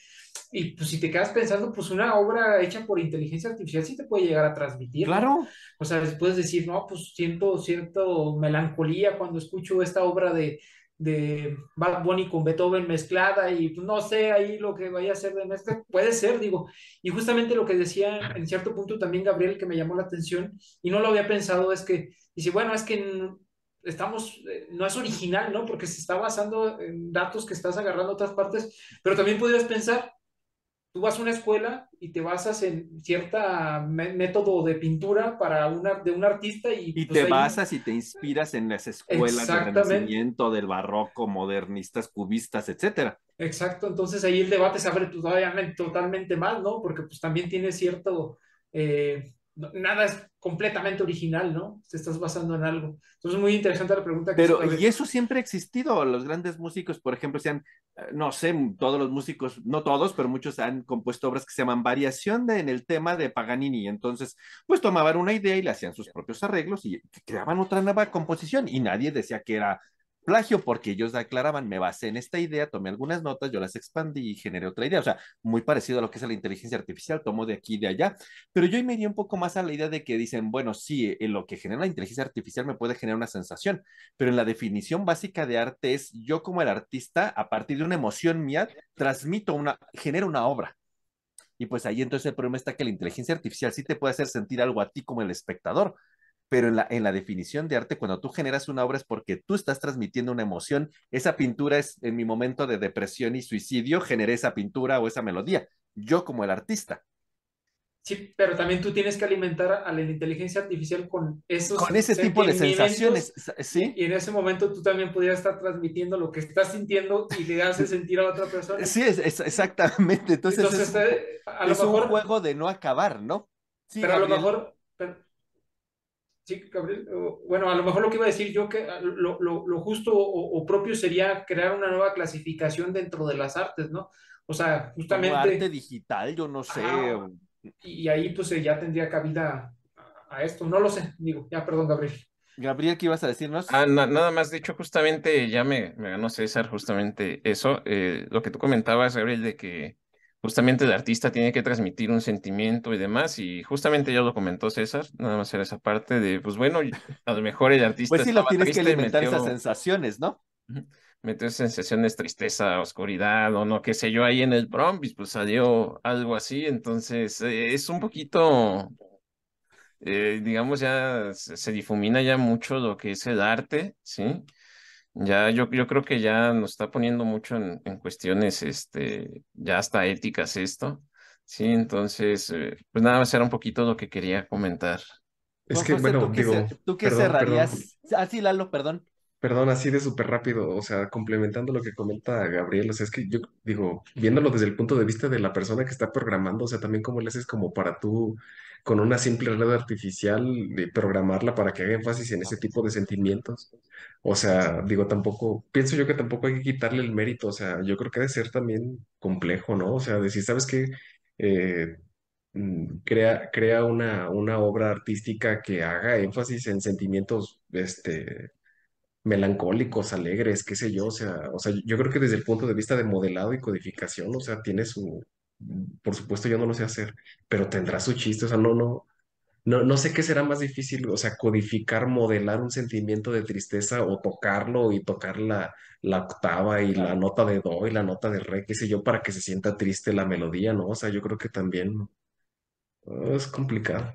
y pues si te quedas pensando, pues una obra hecha por inteligencia artificial sí te puede llegar a transmitir. Claro, O sea, puedes decir, no, pues siento cierto melancolía cuando escucho esta obra de, de Bad Bunny con Beethoven mezclada y pues, no sé ahí lo que vaya a ser de mezcla. Puede ser, digo. Y justamente lo que decía en cierto punto también Gabriel, que me llamó la atención y no lo había pensado, es que, dice, bueno, es que estamos, eh, no es original, ¿no? Porque se está basando en datos que estás agarrando otras partes, pero también podrías pensar tú vas a una escuela y te basas en cierta me- método de pintura para una, de un artista y y pues te ahí, basas y te inspiras en las escuelas del Renacimiento, del Barroco, modernistas, cubistas, etcétera. exacto, entonces ahí el debate se abre todavía totalmente más, ¿no? Porque pues también tiene cierto, eh, nada es completamente original, ¿no? Te estás basando en algo. Entonces muy interesante la pregunta que Pero, y eso siempre ha existido. Los grandes músicos, por ejemplo, sean, eh, no sé, todos los músicos, no todos, pero muchos han compuesto obras que se llaman variación de, en el tema de Paganini. Entonces, pues tomaban una idea y le hacían sus propios arreglos y creaban otra nueva composición y nadie decía que era plagio porque ellos aclaraban, me basé en esta idea, tomé algunas notas, yo las expandí y generé otra idea. O sea, muy parecido a lo que es la inteligencia artificial, tomo de aquí y de allá. Pero yo me iría un poco más a la idea de que dicen, bueno, sí, en lo que genera la inteligencia artificial me puede generar una sensación, pero en la definición básica de arte es yo como el artista, a partir de una emoción mía, transmito una, genero una obra. Y pues ahí entonces el problema está que la inteligencia artificial sí te puede hacer sentir algo a ti como el espectador, pero en la, en la definición de arte, cuando tú generas una obra es porque tú estás transmitiendo una emoción. Esa pintura es en mi momento de depresión y suicidio, generé esa pintura o esa melodía. Yo como el artista. Sí, pero también tú tienes que alimentar a la inteligencia artificial con esos Con ese tipo de sensaciones, ¿sí? y en ese momento tú también podrías estar transmitiendo lo que estás sintiendo y le haces sentir a otra persona. Sí, es, es exactamente. Entonces, Entonces, es, eh, a lo es un mejor, juego de no acabar, ¿no? Sí, pero a lo Gabriel. mejor, sí, Gabriel, o- bueno, a lo mejor lo que iba a decir yo, que ah, lo, lo- lo justo o, o propio sería crear una nueva clasificación dentro de las artes, ¿no? O sea, Como arte justamente, digital, yo no sé. ajá, y ahí pues eh, ya tendría cabida a, a esto, no lo sé, digo, ya, perdón, Gabriel. Gabriel, ¿qué ibas a decirnos? Ah, na- nada más, de hecho, justamente ya me, me ganó César, justamente eso, eh, lo que tú comentabas, Gabriel, de que justamente el artista tiene que transmitir un sentimiento y demás, y justamente ya lo comentó César, nada más era esa parte de, pues bueno, a lo mejor el artista Pues sí, lo tienes que alimentar esas sensaciones, ¿no? Metió sensaciones, tristeza, oscuridad, o no, qué sé yo, ahí en el prompt, y pues salió algo así, entonces eh, es un poquito eh, digamos, ya se, se difumina ya mucho lo que es el arte, ¿sí? Ya yo, yo creo que ya nos está poniendo mucho en, en cuestiones, este, ya hasta éticas esto, ¿sí? Entonces, eh, pues nada más era un poquito lo que quería comentar. Es que, José, bueno, ¿tú qué, digo, cer- tú qué perdón, perdón, cerrarías? Ah, sí, Lalo, perdón. perdón, así de súper rápido, o sea, complementando lo que comenta Gabriel, o sea, es que yo digo, viéndolo desde el punto de vista de la persona que está programando, o sea, también cómo le haces como para tú, con una simple red artificial, de programarla para que haga énfasis en ese tipo de sentimientos. O sea, digo, tampoco, pienso yo que tampoco hay que quitarle el mérito, o sea, yo creo que debe ser también complejo, ¿no? O sea, decir, ¿sabes qué? Eh, mm, crea, crea una, una obra artística que haga énfasis en sentimientos, este, melancólicos, alegres, qué sé yo, o sea, o sea, yo creo que desde el punto de vista de modelado y codificación, o sea, tiene su, por supuesto yo no lo sé hacer, pero tendrá su chiste, o sea, no, no, no, no sé qué será más difícil, o sea, codificar, modelar un sentimiento de tristeza o tocarlo y tocar la, la octava y la nota de do y la nota de re, qué sé yo, para que se sienta triste la melodía, ¿no? O sea, yo creo que también eh, es complicado.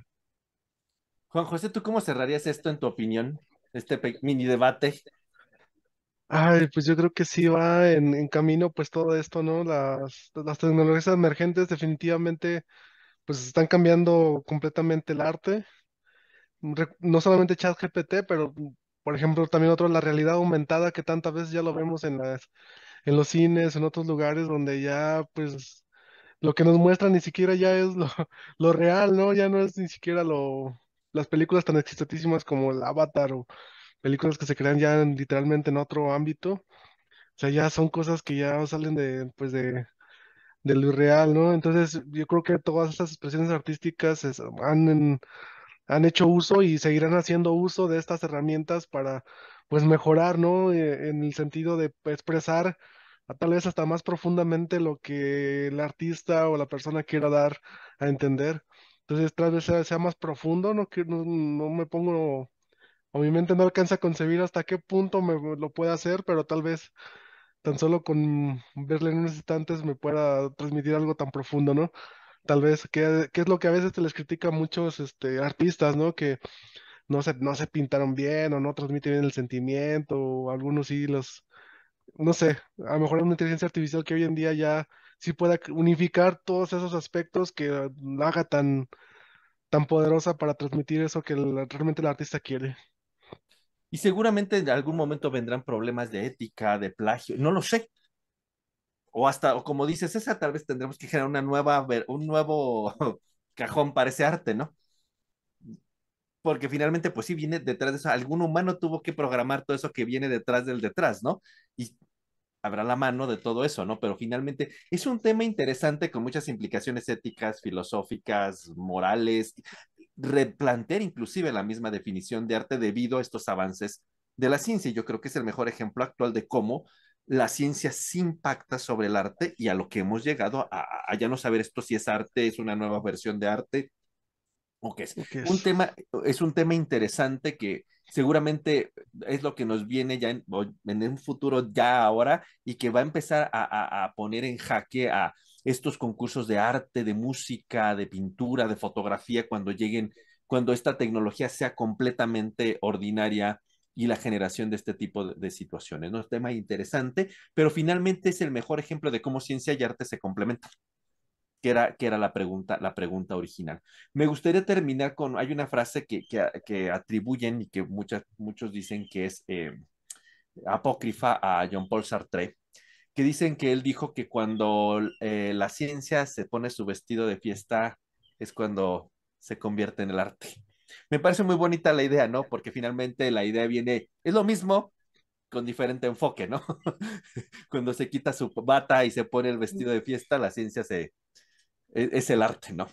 Juan José, ¿tú cómo cerrarías esto en tu opinión? Este mini debate. Ay, pues yo creo que sí va en, camino, pues todo esto, ¿no? Las, las tecnologías emergentes definitivamente, pues están cambiando completamente el arte. No solamente ChatGPT, pero por ejemplo también otro, la realidad aumentada que tantas veces ya lo vemos en las, en los cines, en otros lugares donde ya, pues lo que nos muestran ni siquiera ya es lo, lo real, ¿no? Ya no es ni siquiera lo, las películas tan exitotísimas como el Avatar o películas que se crean ya en- literalmente en otro ámbito. O sea, ya son cosas que ya salen de, pues de, de lo irreal, ¿no? Entonces, yo creo que todas estas expresiones artísticas han, han hecho uso y seguirán haciendo uso de estas herramientas para, pues, mejorar, ¿no? Eh, En el sentido de expresar tal vez hasta más profundamente lo que el artista o la persona quiera dar a entender. Entonces, tal vez sea, sea más profundo, no, que, no, no me pongo, o mi mente no alcanza a concebir hasta qué punto me lo puede hacer, pero tal vez tan solo con verle en unos instantes me pueda transmitir algo tan profundo, ¿no? Tal vez, que, que es lo que a veces se les critica a muchos este, artistas, ¿no? Que no se, no se pintaron bien o no transmiten bien el sentimiento, o algunos sí los, no sé, a lo mejor una inteligencia artificial que hoy en día ya sí pueda unificar todos esos aspectos que la haga tan, tan poderosa para transmitir eso que realmente el artista quiere. Y seguramente en algún momento vendrán problemas de ética, de plagio, no lo sé. O hasta, o como dices, esa tal vez tendremos que generar una nueva, un nuevo cajón para ese arte, ¿no? Porque finalmente, pues sí, viene detrás de eso. Algún humano tuvo que programar todo eso que viene detrás del detrás, ¿no? Y habrá la mano de todo eso, ¿no? Pero finalmente es un tema interesante con muchas implicaciones éticas, filosóficas, morales, replantear inclusive la misma definición de arte debido a estos avances de la ciencia. Yo creo que es el mejor ejemplo actual de cómo la ciencia sí impacta sobre el arte y a lo que hemos llegado a, a ya no saber esto si es arte, es una nueva versión de arte o qué es. ¿Qué Un tema, es un tema interesante que seguramente es lo que nos viene ya en, en un futuro ya ahora y que va a empezar a, a, a poner en jaque a estos concursos de arte, de música, de pintura, de fotografía, cuando lleguen, cuando esta tecnología sea completamente ordinaria y la generación de este tipo de, situaciones. ¿no? Es un tema interesante, pero finalmente es el mejor ejemplo de cómo ciencia y arte se complementan que era, que era la, pregunta, la pregunta original. Me gustaría terminar con, hay una frase que, que, que atribuyen y que muchas, muchos dicen que es eh, apócrifa a Jean-Paul Sartre, que dicen que él dijo que cuando eh, la ciencia se pone su vestido de fiesta es cuando se convierte en el arte. Me parece muy bonita la idea, ¿no? Porque finalmente la idea viene, es lo mismo, con diferente enfoque, ¿no? Cuando se quita su bata y se pone el vestido de fiesta, la ciencia se, es, es, el arte, ¿no?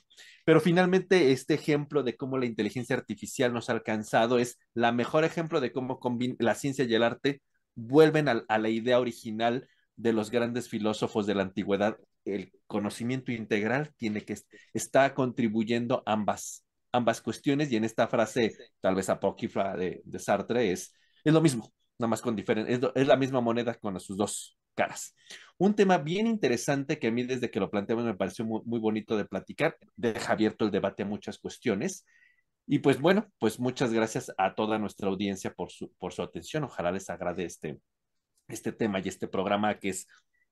Pero finalmente este ejemplo de cómo la inteligencia artificial nos ha alcanzado es la mejor ejemplo de cómo la ciencia y el arte vuelven a, a la idea original de los grandes filósofos de la antigüedad. El conocimiento integral tiene que está contribuyendo ambas ambas cuestiones y en esta frase tal vez apócrifa de, de Sartre es, es lo mismo, nada más con diferente, es, es, la misma moneda con sus dos caras. Un tema bien interesante que a mí desde que lo planteamos me pareció muy, muy bonito de platicar, deja abierto el debate a muchas cuestiones. Y pues bueno, pues muchas gracias a toda nuestra audiencia por su, por su atención. Ojalá les agrade este, este tema y este programa que es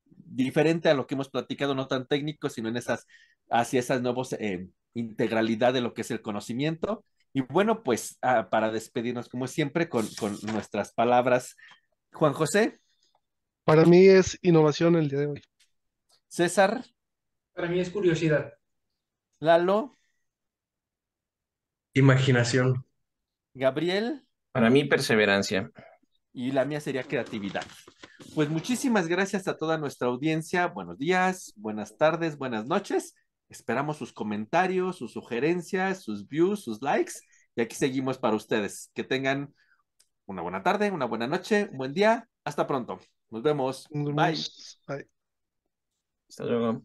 diferente a lo que hemos platicado, no tan técnico, sino en esas, hacia esas nuevas eh, integralidad de lo que es el conocimiento. Y bueno, pues ah, para despedirnos, como siempre, con, con nuestras palabras, Juan José. Para mí es innovación el día de hoy. César. Para mí es curiosidad. Lalo. Imaginación. Gabriel. Para mí, perseverancia. Y la mía sería creatividad. Pues muchísimas gracias a toda nuestra audiencia. Buenos días, buenas tardes, buenas noches. Esperamos sus comentarios, sus sugerencias, sus views, sus likes. Y aquí seguimos para ustedes. Que tengan una buena tarde, una buena noche, un buen día. Hasta pronto. Nos vemos. Nos Bye. Bye. Hasta luego.